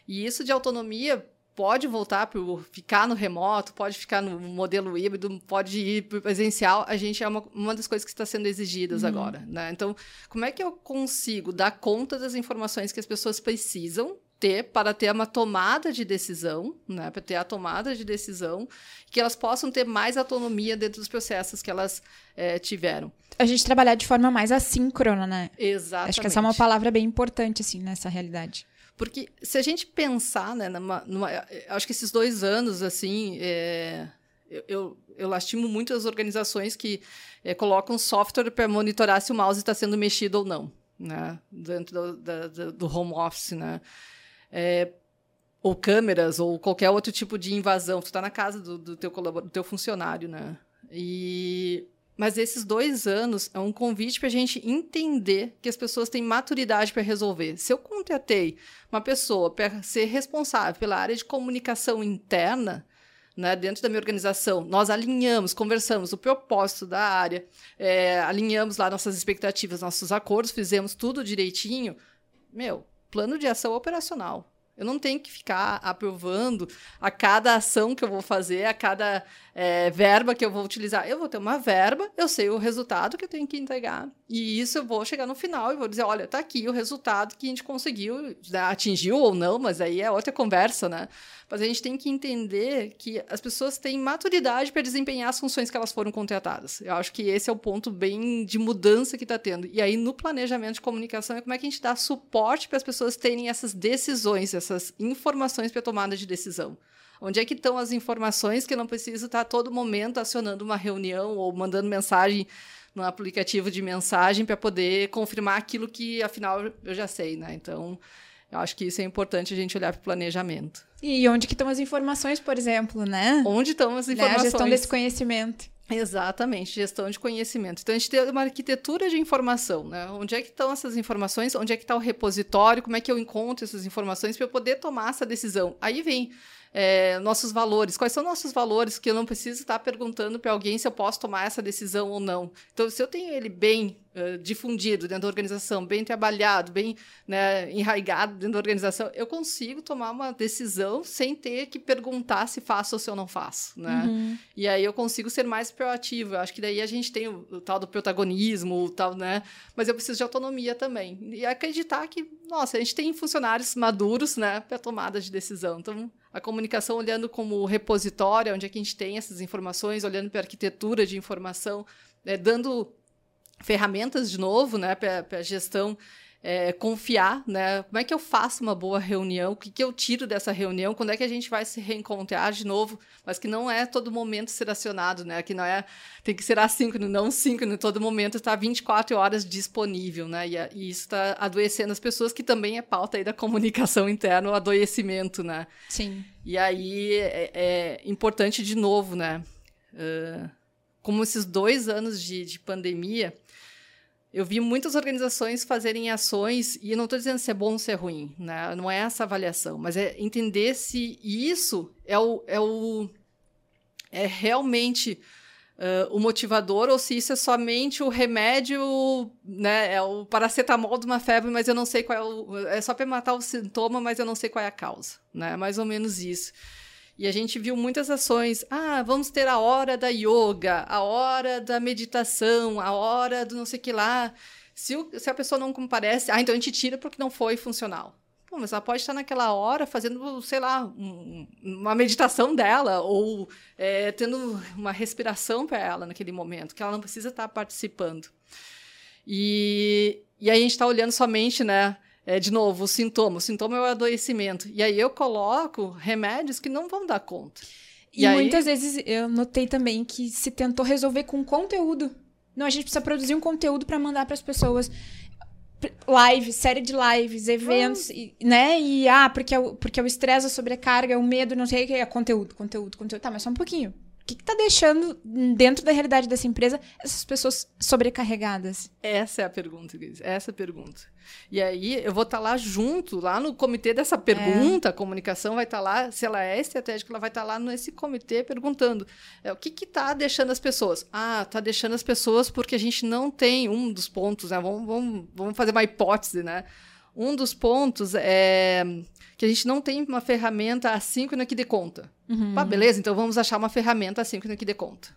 E isso de autonomia pode voltar para ficar no remoto, pode ficar no modelo híbrido, pode ir para presencial. A gente é uma, uma das coisas que está sendo exigidas uhum. agora. Né? Então, como é que eu consigo dar conta das informações que as pessoas precisam ter para ter uma tomada de decisão, né, para ter a tomada de decisão, que elas possam ter mais autonomia dentro dos processos que elas é, tiveram. A gente trabalhar de forma mais assíncrona, né? Exatamente. Acho que essa é uma palavra bem importante, assim, nessa realidade. Porque se a gente pensar, né, numa, numa acho que esses dois anos, assim, é, eu, eu, eu, lastimo muito as organizações que é, colocam software para monitorar se o mouse está sendo mexido ou não, né, dentro do, da, do home office, né. É, ou câmeras, ou qualquer outro tipo de invasão. Tu está na casa do, do teu, do teu funcionário, né? E mas esses dois anos é um convite para a gente entender que as pessoas têm maturidade para resolver. Se eu contratei uma pessoa para ser responsável pela área de comunicação interna, né, dentro da minha organização, nós alinhamos, conversamos o propósito da área, é, alinhamos lá nossas expectativas, nossos acordos, fizemos tudo direitinho. Meu, plano de ação operacional. Eu não tenho que ficar aprovando a cada ação que eu vou fazer, a cada é, verba que eu vou utilizar. Eu vou ter uma verba, eu sei o resultado que eu tenho que entregar. E isso eu vou chegar no final e vou dizer: olha, tá aqui o resultado que a gente conseguiu, né, atingiu ou não, mas aí é outra conversa, né? Mas a gente tem que entender que as pessoas têm maturidade para desempenhar as funções que elas foram contratadas. Eu acho que esse é o ponto bem de mudança que está tendo. E aí, no planejamento de comunicação, é como é que a gente dá suporte para as pessoas terem essas decisões, essas informações para tomada de decisão. Onde é que estão as informações que eu não preciso estar a todo momento acionando uma reunião ou mandando mensagem no aplicativo de mensagem para poder confirmar aquilo que, afinal, eu já sei, né? Então, eu acho que isso é importante a gente olhar para o planejamento. E onde que estão as informações, por exemplo, né? Onde estão as informações? Né? A gestão desse conhecimento. Exatamente, gestão de conhecimento. Então, a gente tem uma arquitetura de informação, né? Onde é que estão essas informações? Onde é que está o repositório? Como é que eu encontro essas informações para eu poder tomar essa decisão? Aí vem é, nossos valores. Quais são nossos valores que eu não preciso estar perguntando para alguém se eu posso tomar essa decisão ou não. Então, se eu tenho ele bem uh, difundido dentro da organização, bem trabalhado, bem né, enraigado dentro da organização, eu consigo tomar uma decisão sem ter que perguntar se faço ou se eu não faço. Né? Uhum. E aí eu consigo ser mais proativo. Eu acho que daí a gente tem o, o, tal do protagonismo, o tal, né? Mas eu preciso de autonomia também. E acreditar que, nossa, a gente tem funcionários maduros, né, para tomada de decisão. Então, a comunicação olhando como repositório, onde é que a gente tem essas informações, olhando para a arquitetura de informação, né, dando ferramentas de novo né, para a gestão é, confiar, né? Como é que eu faço uma boa reunião? O que, que eu tiro dessa reunião? Quando é que a gente vai se reencontrar de novo? Mas que não é todo momento ser acionado, né? Que não é tem que ser assíncrono, não síncrono. Todo momento está 24 horas disponível, né? E, e isso está adoecendo as pessoas, que também é pauta aí da comunicação [LAUGHS] interna, o adoecimento, né? Sim. E aí é, é importante de novo, né? Uh, como esses dois anos de, de pandemia eu vi muitas organizações fazerem ações, e não estou dizendo se é bom ou se é ruim, né? não é essa avaliação, mas é entender se isso é, o, é, o, é realmente uh, o motivador ou se isso é somente o remédio, né? é o paracetamol de uma febre, mas eu não sei qual é o. É só para matar o sintoma, mas eu não sei qual é a causa. Né? Mais ou menos isso. E a gente viu muitas ações. Ah, vamos ter a hora da yoga, a hora da meditação, a hora do não sei o que lá. Se, o, se a pessoa não comparece, ah, então a gente tira porque não foi funcional. Pô, mas ela pode estar naquela hora fazendo, sei lá, um, uma meditação dela, ou é, tendo uma respiração para ela naquele momento, que ela não precisa estar participando. E, e aí a gente está olhando somente, né? É, de novo, o sintoma. O sintoma é o adoecimento. E aí eu coloco remédios que não vão dar conta. E, e aí... muitas vezes eu notei também que se tentou resolver com conteúdo. Não, a gente precisa produzir um conteúdo para mandar para as pessoas live, série de lives, eventos, e, né? E ah, porque é o, porque é o estresse, a sobrecarga, o medo, não sei o que é conteúdo, conteúdo, conteúdo. Tá, mas só um pouquinho. O que, está deixando dentro da realidade dessa empresa essas pessoas sobrecarregadas? Essa é a pergunta, Cris. Essa é a pergunta. E aí eu vou estar tá lá junto, lá no comitê dessa pergunta, é. a comunicação vai estar tá lá, se ela é estratégica, ela vai estar tá lá nesse comitê perguntando é, o que está deixando as pessoas. Ah, está deixando as pessoas porque a gente não tem um dos pontos, né? Vamos, vamos, vamos fazer uma hipótese, né? Um dos pontos é que a gente não tem uma ferramenta assíncrona que dê conta. Uhum. Ah, beleza, então vamos achar uma ferramenta assíncrona que dê conta.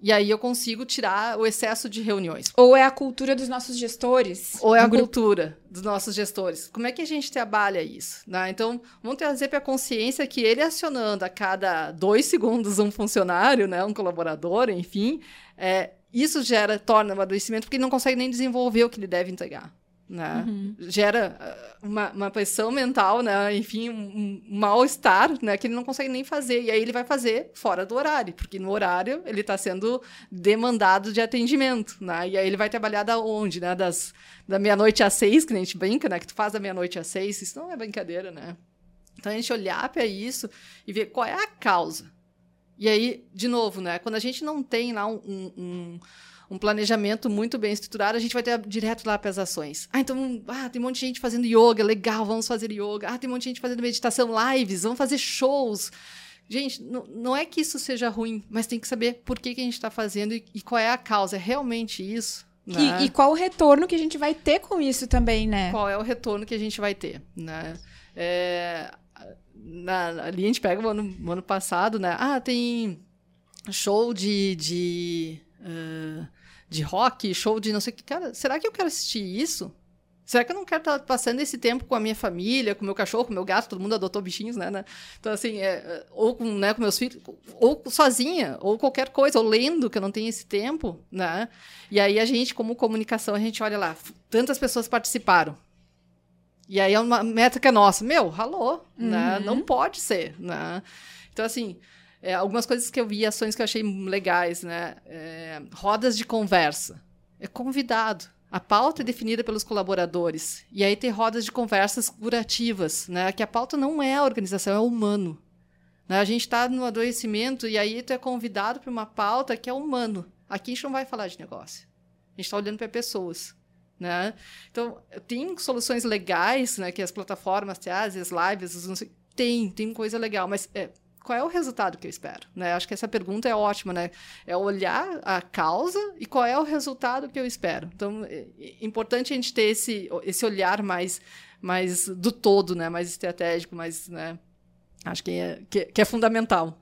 E aí eu consigo tirar o excesso de reuniões. Ou é a cultura dos nossos gestores. Ou é a grupo... cultura dos nossos gestores. Como é que a gente trabalha isso? Né? Então, vamos trazer para a consciência que ele acionando a cada dois segundos um funcionário, né, um colaborador, enfim, é, isso gera, torna um adoecimento porque ele não consegue nem desenvolver o que ele deve entregar né? Uhum. Gera uh, uma, uma pressão mental, né? Enfim, um, um mal-estar, né? Que ele não consegue nem fazer. E aí ele vai fazer fora do horário, porque no horário ele está sendo demandado de atendimento, né? E aí ele vai trabalhar da onde, né? Das, da meia-noite às seis, que a gente brinca, né? Que tu faz da meia-noite às seis, isso não é brincadeira, né? Então a gente olhar para isso e ver qual é a causa. E aí, de novo, né? Quando a gente não tem lá um, um um planejamento muito bem estruturado, a gente vai ter direto lá para as ações. Ah, então, ah, tem um monte de gente fazendo yoga, legal, vamos fazer yoga. Ah, tem um monte de gente fazendo meditação, lives, vamos fazer shows. Gente, não, é que isso seja ruim, mas tem que saber por que, que a gente está fazendo e, e, qual é a causa. É realmente isso? Né? E, e, qual o retorno que a gente vai ter com isso também, né? Qual é o retorno que a gente vai ter, né? É, na, ali a gente pega o ano, o ano passado, né? Ah, tem show de, de uh, de rock, show de não sei o que. Cara, será que eu quero assistir isso? Será que eu não quero estar passando esse tempo com a minha família, com o meu cachorro, com o meu gato? Todo mundo adotou bichinhos, né? né? Então, assim, é, é, ou com, né, com meus filhos, ou sozinha, ou qualquer coisa, ou lendo, que eu não tenho esse tempo, né? E aí a gente, como comunicação, a gente olha lá, tantas pessoas participaram. E aí é uma métrica nossa. Meu, ralou, né? Não uhum. pode ser, né? Então, assim, é, algumas coisas que eu vi, ações que eu achei legais, né? É, rodas de conversa. É convidado. A pauta é definida pelos colaboradores. E aí tem rodas de conversas curativas, né? Que a pauta não é a organização, é o humano. Né? A gente está no adoecimento e aí tu é convidado para uma pauta que é humano. Aqui a gente não vai falar de negócio. A gente está olhando para pessoas. Né? Então, tem soluções legais, né? Que as plataformas as lives, sei, tem, tem coisa legal, mas é, qual é o resultado que eu espero? Né? Acho que essa pergunta é ótima, né? É olhar a causa e qual é o resultado que eu espero. Então, é, é importante a gente ter esse, esse olhar mais, mais do todo, né? Mais estratégico, mais, né? Acho que é, que, que é fundamental.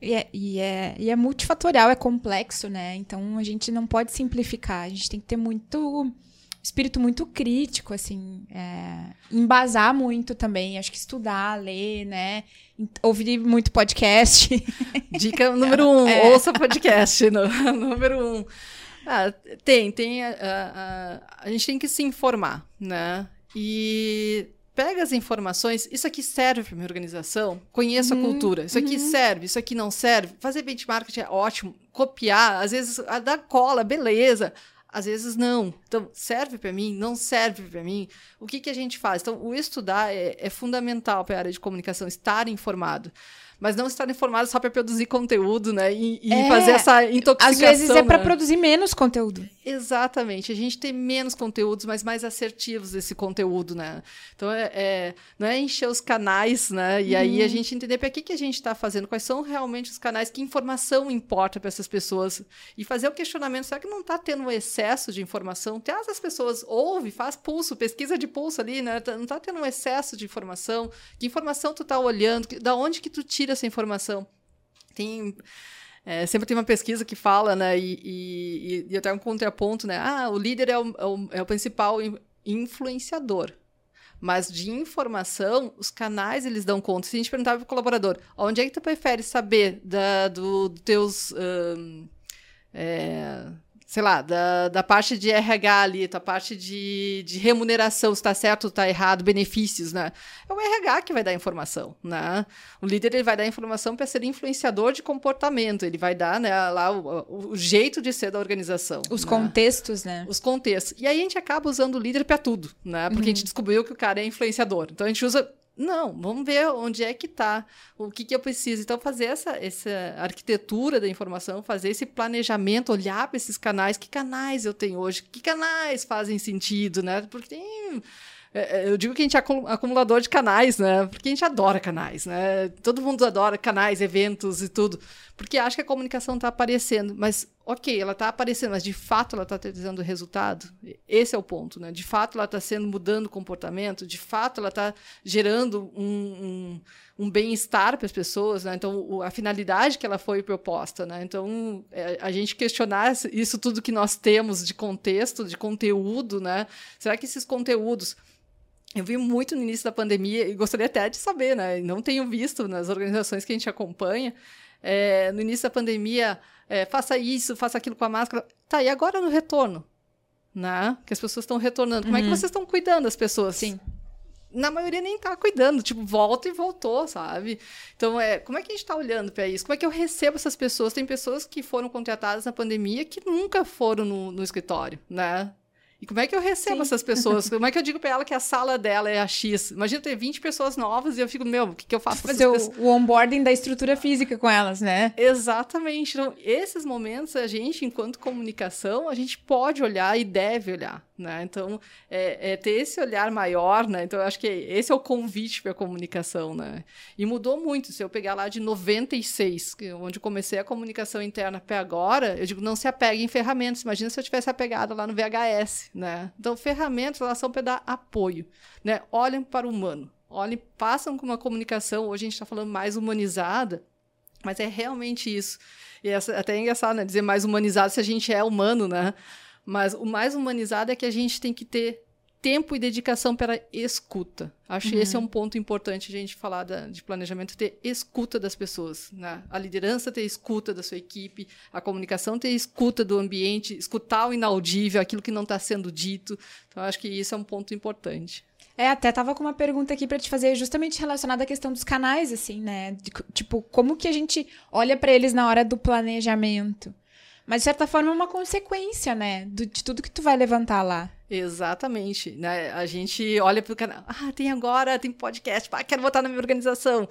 E é, e, é, e é multifatorial, é complexo, né? Então, a gente não pode simplificar. A gente tem que ter muito espírito muito crítico, assim, é, embasar muito também, acho que estudar, ler, né, ouvir muito podcast. [LAUGHS] Dica número um, é. ouça podcast, no, [LAUGHS] número um. Ah, tem, tem, a, a, a gente tem que se informar, né, e pega as informações, isso aqui serve para minha organização, conheço uhum, a cultura, isso aqui uhum. serve, isso aqui não serve, fazer benchmark é ótimo, copiar, às vezes a dar cola, beleza, às vezes não. Então, serve para mim? Não serve para mim? O que, que a gente faz? Então, o estudar é, é fundamental para a área de comunicação, estar informado mas não estar informado só para produzir conteúdo, né? E, e é, fazer essa intoxicação. Às vezes é para né? produzir menos conteúdo. Exatamente. A gente tem menos conteúdos, mas mais assertivos esse conteúdo, né? Então, é, é não é encher os canais, né? E uhum. aí a gente entender para que, que a gente está fazendo, quais são realmente os canais, que informação importa para essas pessoas. E fazer o questionamento, será que não está tendo um excesso de informação? Traz as pessoas, ouve, faz pulso, pesquisa de pulso ali, né? Não está tendo um excesso de informação? Que informação tu está olhando? Da onde que tu tira essa informação. Tem. É, sempre tem uma pesquisa que fala, né? E, e, e até um contraponto, né? Ah, o líder é o, é o, é o principal influenciador. Mas de informação, os canais eles dão conta. Se a gente perguntar para o colaborador, onde é que tu prefere saber da, do, do teus. Um, é, sei lá, da, da parte de RH ali, da parte de, de remuneração, se está certo ou está errado, benefícios, né? É o RH que vai dar informação, né? O líder ele vai dar informação para ser influenciador de comportamento, ele vai dar né, lá o, o jeito de ser da organização. Os né? contextos, né? Os contextos. E aí a gente acaba usando o líder para tudo, né? Porque uhum. a gente descobriu que o cara é influenciador. Então a gente usa não, vamos ver onde é que está, o que, que eu preciso. Então, fazer essa, essa arquitetura da informação, fazer esse planejamento, olhar para esses canais, que canais eu tenho hoje, que canais fazem sentido, né? Porque tem eu digo que a gente é acumulador de canais, né? Porque a gente adora canais, né? Todo mundo adora canais, eventos e tudo, porque acha que a comunicação está aparecendo. Mas, ok, ela está aparecendo, mas de fato ela está trazendo resultado? Esse é o ponto, né? De fato ela está sendo mudando o comportamento, de fato ela está gerando um, um, um bem-estar para as pessoas, né? Então, a finalidade que ela foi proposta, né? Então, é, a gente questionar isso tudo que nós temos de contexto, de conteúdo, né? Será que esses conteúdos eu vi muito no início da pandemia e gostaria até de saber, né? Não tenho visto nas organizações que a gente acompanha. É, no início da pandemia, é, faça isso, faça aquilo com a máscara. Tá, e agora no retorno? Né? Que as pessoas estão retornando. Como uhum. é que uhum. vocês estão cuidando das pessoas? Sim. Na maioria nem tá cuidando, tipo, volta e voltou, sabe? Então, é, como é que a gente está olhando para isso? Como é que eu recebo essas pessoas? Tem pessoas que foram contratadas na pandemia que nunca foram no, no escritório, né? E como é que eu recebo Sim. essas pessoas? [LAUGHS] Como é que eu digo para ela que a sala dela é a X? Imagina ter 20 pessoas novas e eu fico, meu, o que, que eu faço? Fazer o, o, onboarding da estrutura física com elas, né? Exatamente. Então, esses momentos, a gente, enquanto comunicação, a gente pode olhar e deve olhar. Né? Então, é, é, ter esse olhar maior, né? Então, eu acho que esse é o convite para a comunicação, né? E mudou muito. Se eu pegar lá de 96, onde comecei a comunicação interna até agora, eu digo, não se apegue em ferramentas. Imagina se eu tivesse apegado lá no VHS, né? Então, ferramentas, elas são para dar apoio, né? Olhem para o humano. Olhem, passam com uma comunicação, hoje a gente está falando mais humanizada, mas é realmente isso. E essa, até é engraçado, né? Dizer mais humanizado se a gente é humano, né? Mas o mais humanizado é que a gente tem que ter tempo e dedicação para escuta. Acho uhum. que esse é um ponto importante a gente falar da, de planejamento, ter escuta das pessoas. Né? A liderança ter escuta da sua equipe, a comunicação ter escuta do ambiente, escutar o inaudível, aquilo que não está sendo dito. Então, acho que isso é um ponto importante. É, até tava com uma pergunta aqui para te fazer justamente relacionada à questão dos canais, assim, né? De, tipo, como que a gente olha para eles na hora do planejamento? Mas, de certa forma, é uma consequência, né? De, de tudo que tu vai levantar lá. Exatamente. Né? A gente olha para o canal. Ah, tem agora, tem podcast. Ah, quero botar na minha organização.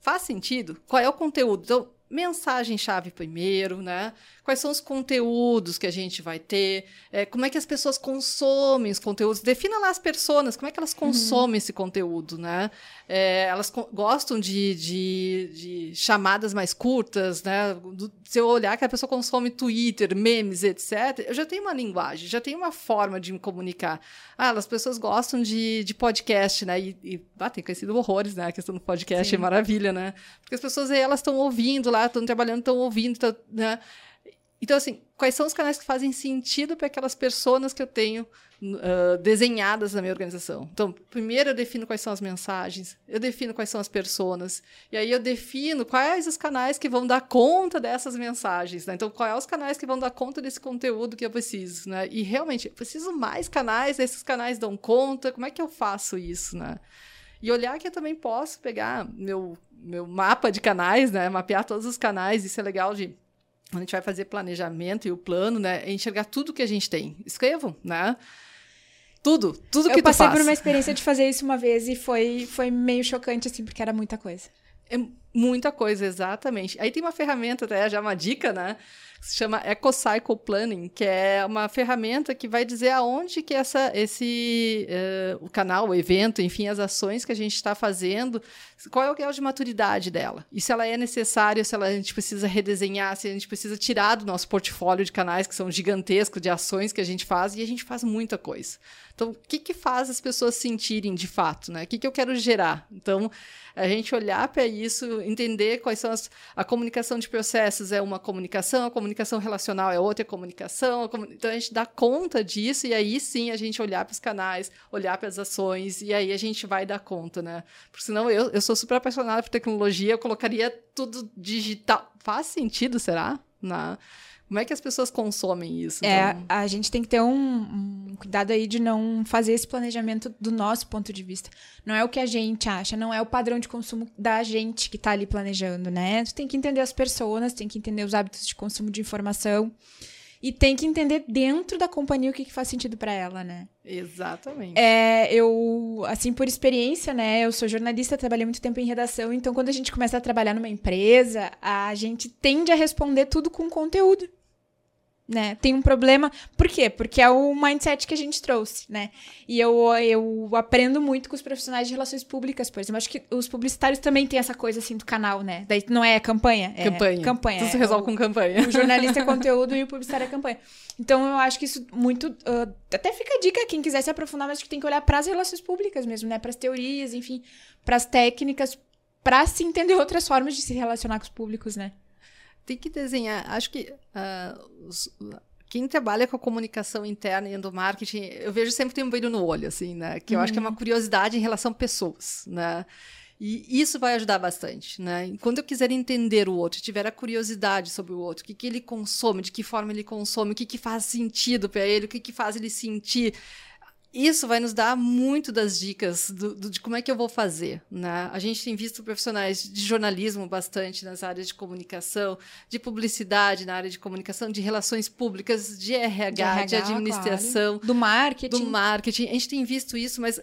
Faz sentido? Qual é o conteúdo? Então, mensagem-chave primeiro, né? Quais são os conteúdos que a gente vai ter? É, como é que as pessoas consomem os conteúdos? Defina lá as pessoas, como é que elas uhum. consomem uhum. esse conteúdo, né? É, elas gostam de, de, de, chamadas mais curtas, né? Do, se eu olhar que a pessoa consome Twitter, memes, etc., eu já tenho uma linguagem, já tenho uma forma de me comunicar. Ah, as pessoas gostam de, de podcast, né? E, e ah, tem conhecido horrores, né? A questão do podcast Sim. é maravilha, né? Porque as pessoas aí, elas estão ouvindo lá, estão trabalhando, estão ouvindo, tão, né? Então, assim, quais são os canais que fazem sentido para aquelas pessoas que eu tenho uh, desenhadas na minha organização? Então, primeiro eu defino quais são as mensagens, eu defino quais são as pessoas, e aí eu defino quais os canais que vão dar conta dessas mensagens, né? Então, quais são os canais que vão dar conta desse conteúdo que eu preciso, né? E realmente, eu preciso mais canais, esses canais dão conta, como é que eu faço isso, né? E olhar que eu também posso pegar meu, meu mapa de canais, né? Mapear todos os canais, isso é legal de a gente vai fazer planejamento e o plano, né, é enxergar tudo que a gente tem. Escrevam, né? Tudo, tudo que Eu passei por uma experiência de fazer isso uma vez e foi, foi meio chocante, assim, porque era muita coisa. É muita coisa, exatamente. Aí tem uma ferramenta, até já uma dica, né? se chama EcoCycle Planning, que é uma ferramenta que vai dizer aonde que essa, esse, uh, o canal, o evento, enfim, as ações que a gente está fazendo, qual é o grau de maturidade dela. E se ela é necessária, se ela, a gente precisa redesenhar, se a gente precisa tirar do nosso portfólio de canais, que são gigantescos, de ações que a gente faz, e a gente faz muita coisa. Então, o que, que faz as pessoas sentirem de fato? Né? O que, que eu quero gerar? Então, a gente olhar para isso, entender quais são as. A comunicação de processos é uma comunicação, a comunicação relacional é outra comunicação. A comun... Então, a gente dá conta disso, e aí sim a gente olhar para os canais, olhar para as ações, e aí a gente vai dar conta, né? Porque senão eu, eu sou super apaixonada por tecnologia, eu colocaria tudo digital. Faz sentido, será? Na Como é que as pessoas consomem isso? É, então? a gente tem que ter um, um, cuidado aí de não fazer esse planejamento do nosso ponto de vista. Não é o que a gente acha, não é o padrão de consumo da gente que está ali planejando, né? Tu tem que entender as pessoas, tem que entender os hábitos de consumo de informação. E tem que entender dentro da companhia o que, que faz sentido para ela, né? Exatamente. É, eu, assim, por experiência, né? Eu sou jornalista, trabalhei muito tempo em redação, então quando a gente começa a trabalhar numa empresa, a gente tende a responder tudo com conteúdo né? Tem um problema. Por quê? Porque é o mindset que a gente trouxe, né? E eu, eu aprendo muito com os profissionais de relações públicas, por exemplo. Acho que os publicitários também têm essa coisa assim do canal, né? Daí não é campanha, é campanha. campanha. Tudo se resolve o, com campanha. O jornalista é conteúdo e o publicitário é campanha. Então eu acho que isso muito. Uh, até fica a dica, quem quiser se aprofundar, mas que tem que olhar para as relações públicas mesmo, né? Para as teorias, enfim, para as técnicas, para se entender outras formas de se relacionar com os públicos, né? Tem que desenhar. Acho que uh, os, quem trabalha com a comunicação interna e do marketing, eu vejo sempre tem um brilho no olho, assim, né? Que eu uhum. acho que é uma uhum. curiosidade em relação a pessoas, né? E isso vai ajudar bastante, né? Quando eu quiser entender o outro, tiver a curiosidade sobre o outro, o que, que ele consome, de que forma ele consome, o que, que faz sentido para ele, o que, que faz ele sentir, isso vai nos dar muito das dicas do, do, de como é que eu vou fazer. Né? A gente tem visto profissionais de jornalismo bastante nas áreas de comunicação, de publicidade na área de comunicação, de relações públicas, de RH, de, RH, de administração. Claro. Do marketing. Do marketing. A gente tem visto isso, mas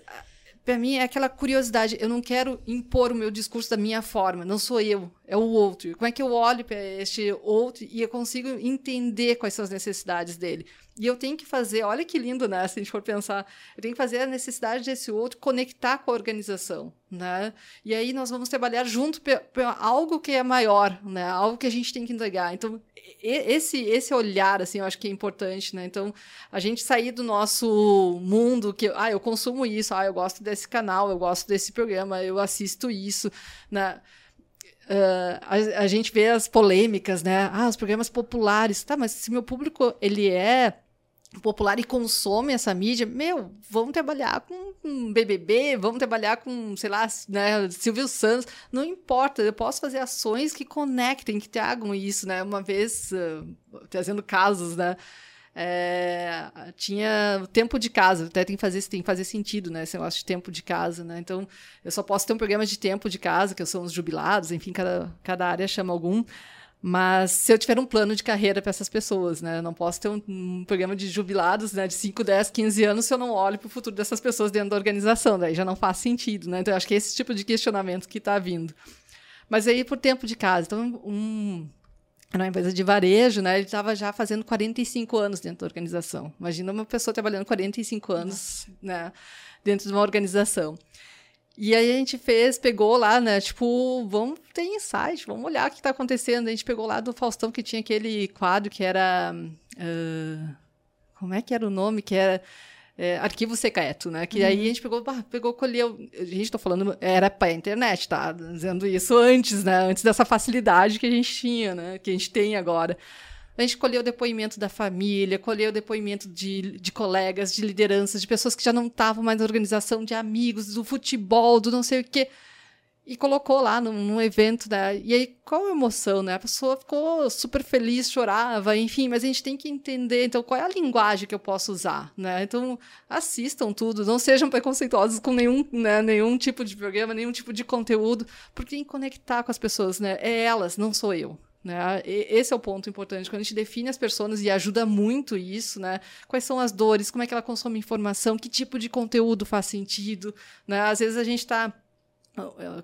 para mim é aquela curiosidade. Eu não quero impor o meu discurso da minha forma. Não sou eu, é o outro. Como é que eu olho para este outro e eu consigo entender quais são as necessidades dele? E eu tenho que fazer, olha que lindo, né? Se a gente for pensar, eu tenho que fazer a necessidade desse outro conectar com a organização, né? E aí nós vamos trabalhar junto para algo que é maior, né? Algo que a gente tem que entregar. Então, esse esse olhar, assim, eu acho que é importante, né? Então, a gente sair do nosso mundo que, ah, eu consumo isso, ah, eu gosto desse canal, eu gosto desse programa, eu assisto isso, né? Uh, a, a, gente vê as polêmicas, né? Ah, os programas populares. Tá, mas se meu público ele é popular e consome essa mídia, meu, vamos trabalhar com um BBB, vamos trabalhar com, sei lá, né, Silvio Santos, não importa, eu posso fazer ações que conectem, que tragam isso, né? Uma vez, uh, trazendo casos, né? É, tinha o tempo de casa, até tem que fazer, tem que fazer sentido, né? Esse negócio de tempo de casa, né? Então, eu só posso ter um programa de tempo de casa, que são os jubilados, enfim, cada, cada área chama algum. Mas se eu tiver um plano de carreira para essas pessoas, né? Eu não posso ter um, um, programa de jubilados, né? De 5, 10, 15 anos se eu não olho para o futuro dessas pessoas dentro da organização. Daí já não faz sentido, né? Então, eu acho que é esse tipo de questionamento que está vindo. Mas aí, por tempo de casa. Então, um, era uma empresa de varejo, né? Ele estava já fazendo 45 anos dentro da organização. Imagina uma pessoa trabalhando 45 anos, né? Dentro de uma organização. E aí a gente fez, pegou lá, né? Tipo, vamos ter insight, vamos olhar o que está acontecendo. A gente pegou lá do Faustão que tinha aquele quadro que era. Uh, como é que era o nome? Que era é, arquivo secreto, né? Que uhum. aí a gente pegou, pegou, colheu. A gente está falando, era para a internet, tá? Dizendo isso antes, né? Antes dessa facilidade que a gente tinha, né? Que a gente tem agora. A gente colheu o depoimento da família, colheu o depoimento de, de colegas, de lideranças, de pessoas que já não estavam mais na organização, de amigos, do futebol, do não sei o quê e colocou lá num, num, evento, né? E aí, qual a emoção, né? A pessoa ficou super feliz, chorava, enfim, mas a gente tem que entender, então, qual é a linguagem que eu posso usar, né? Então, assistam tudo, não sejam preconceituosos com nenhum, né, nenhum tipo de programa, nenhum tipo de conteúdo, porque tem que conectar com as pessoas, né? É elas, não sou eu. Né? Esse é o ponto importante. Quando a gente define as pessoas e ajuda muito isso, né? Quais são as dores, como é que ela consome informação, que tipo de conteúdo faz sentido. Né? Às vezes a gente está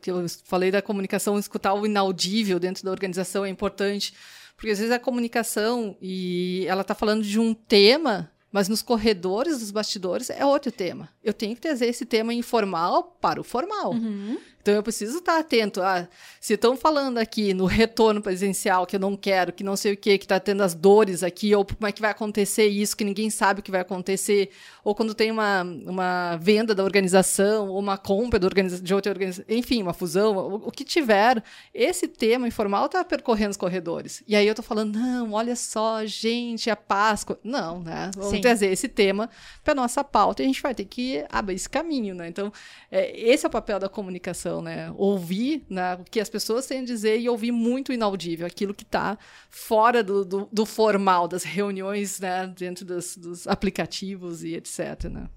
que eu falei da comunicação, escutar o inaudível dentro da organização é importante, porque às vezes a comunicação e ela está falando de um tema, mas nos corredores dos bastidores é outro tema. Eu tenho que trazer esse tema informal para o formal. Uhum. Então eu preciso estar atento. Ah, se estão falando aqui no retorno presencial que eu não quero, que não sei o que, que está tendo as dores aqui, ou como é que vai acontecer isso, que ninguém sabe o que vai acontecer, ou quando tem uma, uma venda da organização, ou uma compra de outra organização, enfim, uma fusão, o, o que tiver, esse tema informal está percorrendo os corredores. E aí eu estou falando, não, olha só, gente, a Páscoa. Não, né? Vamos Sim. trazer esse tema para nossa pauta e a gente vai ter que abrir esse caminho, né? Então, é, esse é o papel da comunicação né? Ouvir né, o que as pessoas têm a dizer e ouvir muito inaudível, aquilo que está fora do, do, do, formal, das reuniões, né? Dentro dos, dos aplicativos e etc, né?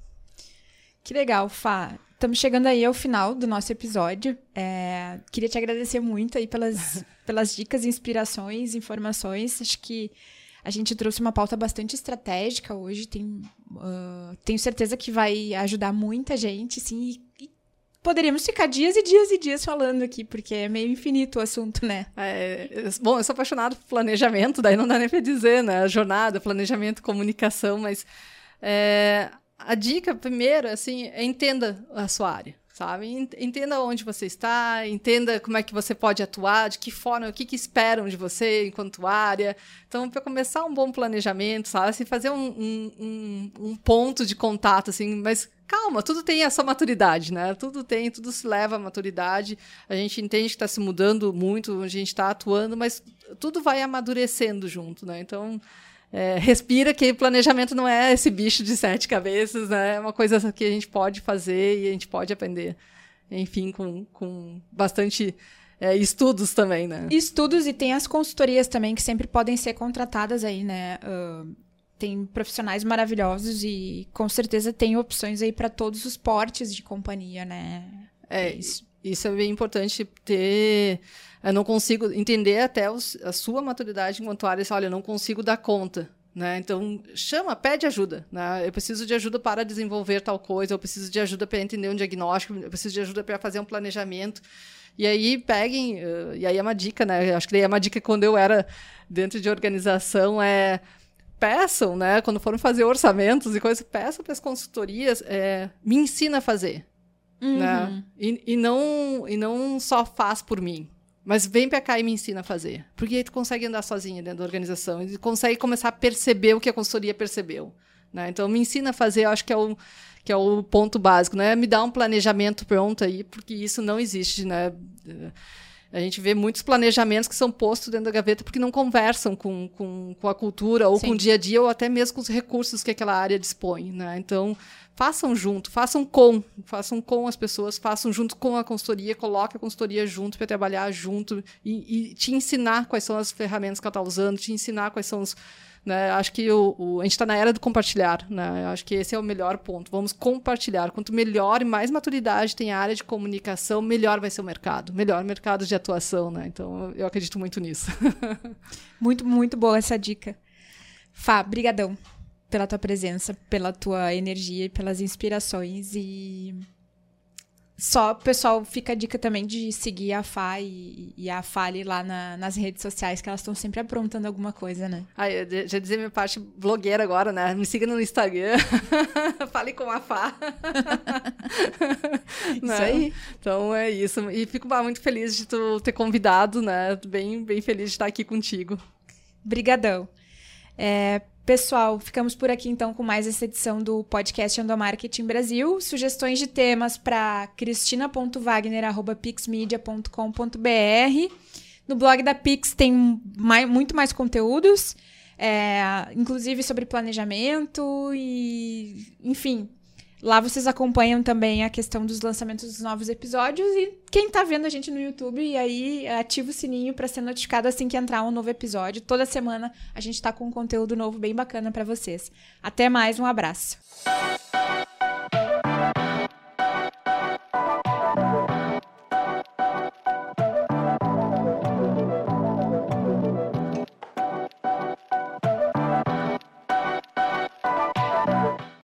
Que legal, Fá. Estamos chegando aí ao final do nosso episódio. É, queria te agradecer muito aí pelas, [LAUGHS] pelas dicas, inspirações, informações. Acho que a gente trouxe uma pauta bastante estratégica hoje. Tem, uh, tenho certeza que vai ajudar muita gente, sim. E, e, poderíamos ficar dias e dias e dias falando aqui, porque é meio infinito o assunto, né? É, bom, eu sou apaixonado por planejamento, daí não dá nem para dizer, né? Jornada, planejamento, comunicação, mas é, a dica primeiro, assim, é entenda a sua área sabe? Entenda onde você está, entenda como é que você pode atuar, de que forma, o que, que esperam de você enquanto área. Então, para começar um bom planejamento, sabe? Assim, fazer um, um, um, ponto de contato, assim, mas calma, tudo tem a sua maturidade, né? Tudo tem, tudo se leva à maturidade. A gente entende que está se mudando muito, a gente está atuando, mas tudo vai amadurecendo junto, né? Então, é, respira que planejamento não é esse bicho de sete cabeças, né? É uma coisa que a gente pode fazer e a gente pode aprender, enfim, com, com bastante é, estudos também, né? Estudos e tem as consultorias também que sempre podem ser contratadas aí, né? Uh, tem profissionais maravilhosos e com certeza tem opções aí para todos os portes de companhia, né? É, isso. Isso é bem importante ter eu não consigo entender até os, a sua maturidade enquanto área. Olha, eu não consigo dar conta. Né? Então, chama, pede ajuda. Né? Eu preciso de ajuda para desenvolver tal coisa, eu preciso de ajuda para entender um diagnóstico, eu preciso de ajuda para fazer um planejamento. E aí peguem, uh, e aí é uma dica, né? Acho que daí é uma dica quando eu era dentro de organização, é peçam, né? Quando foram fazer orçamentos e coisas, peçam para as consultorias, é, me ensina a fazer. Né? Uhum. Né? E, e, não, e não só faz por mim. Mas vem para cá e me ensina a fazer. Porque aí tu consegue andar sozinha dentro da organização e consegue começar a perceber o que a consultoria percebeu. Né? Então, me ensina a fazer, eu acho que é o, que é o ponto básico. Né? Me dá um planejamento pronto aí, porque isso não existe. Né? A gente vê muitos planejamentos que são postos dentro da gaveta porque não conversam com, com, com a cultura ou Sim. com o dia a dia ou até mesmo com os recursos que aquela área dispõe. Né? Então, façam junto, façam com, façam com as pessoas, façam junto com a consultoria, coloque a consultoria junto para trabalhar junto e, e, te ensinar quais são as ferramentas que ela está usando, te ensinar quais são os. Né, acho que o, o a gente está na era do compartilhar. Né, acho que esse é o melhor ponto. Vamos compartilhar. Quanto melhor e mais maturidade tem a área de comunicação, melhor vai ser o mercado. Melhor mercado de atuação. Né? Então, eu acredito muito nisso. [LAUGHS] muito, muito boa essa dica. Fá, brigadão pela tua presença, pela tua energia pelas inspirações. E só, pessoal, fica a dica também de seguir a Fá e, e a Fale lá na, nas redes sociais, que elas estão sempre aprontando alguma coisa, né? Ah, eu já dizer minha parte blogueira agora, né? Me siga no Instagram. [LAUGHS] Fale com a Fá. [LAUGHS] isso né? aí. Então é isso. E fico muito feliz de tu ter convidado, né? Bem, bem feliz de estar aqui contigo. Brigadão. É, Pessoal, ficamos por aqui então com mais essa edição do podcast Endomarketing Brasil. Sugestões de temas para cristina.wagner.pixmedia.com.br. No blog da Pix tem mais, muito mais conteúdos, é, inclusive sobre planejamento e, enfim, Lá vocês acompanham também a questão dos lançamentos dos novos episódios e quem está vendo a gente no YouTube e aí ativa o sininho para ser notificado assim que entrar um novo episódio. Toda semana a gente está com um conteúdo novo bem bacana para vocês. Até mais, um abraço.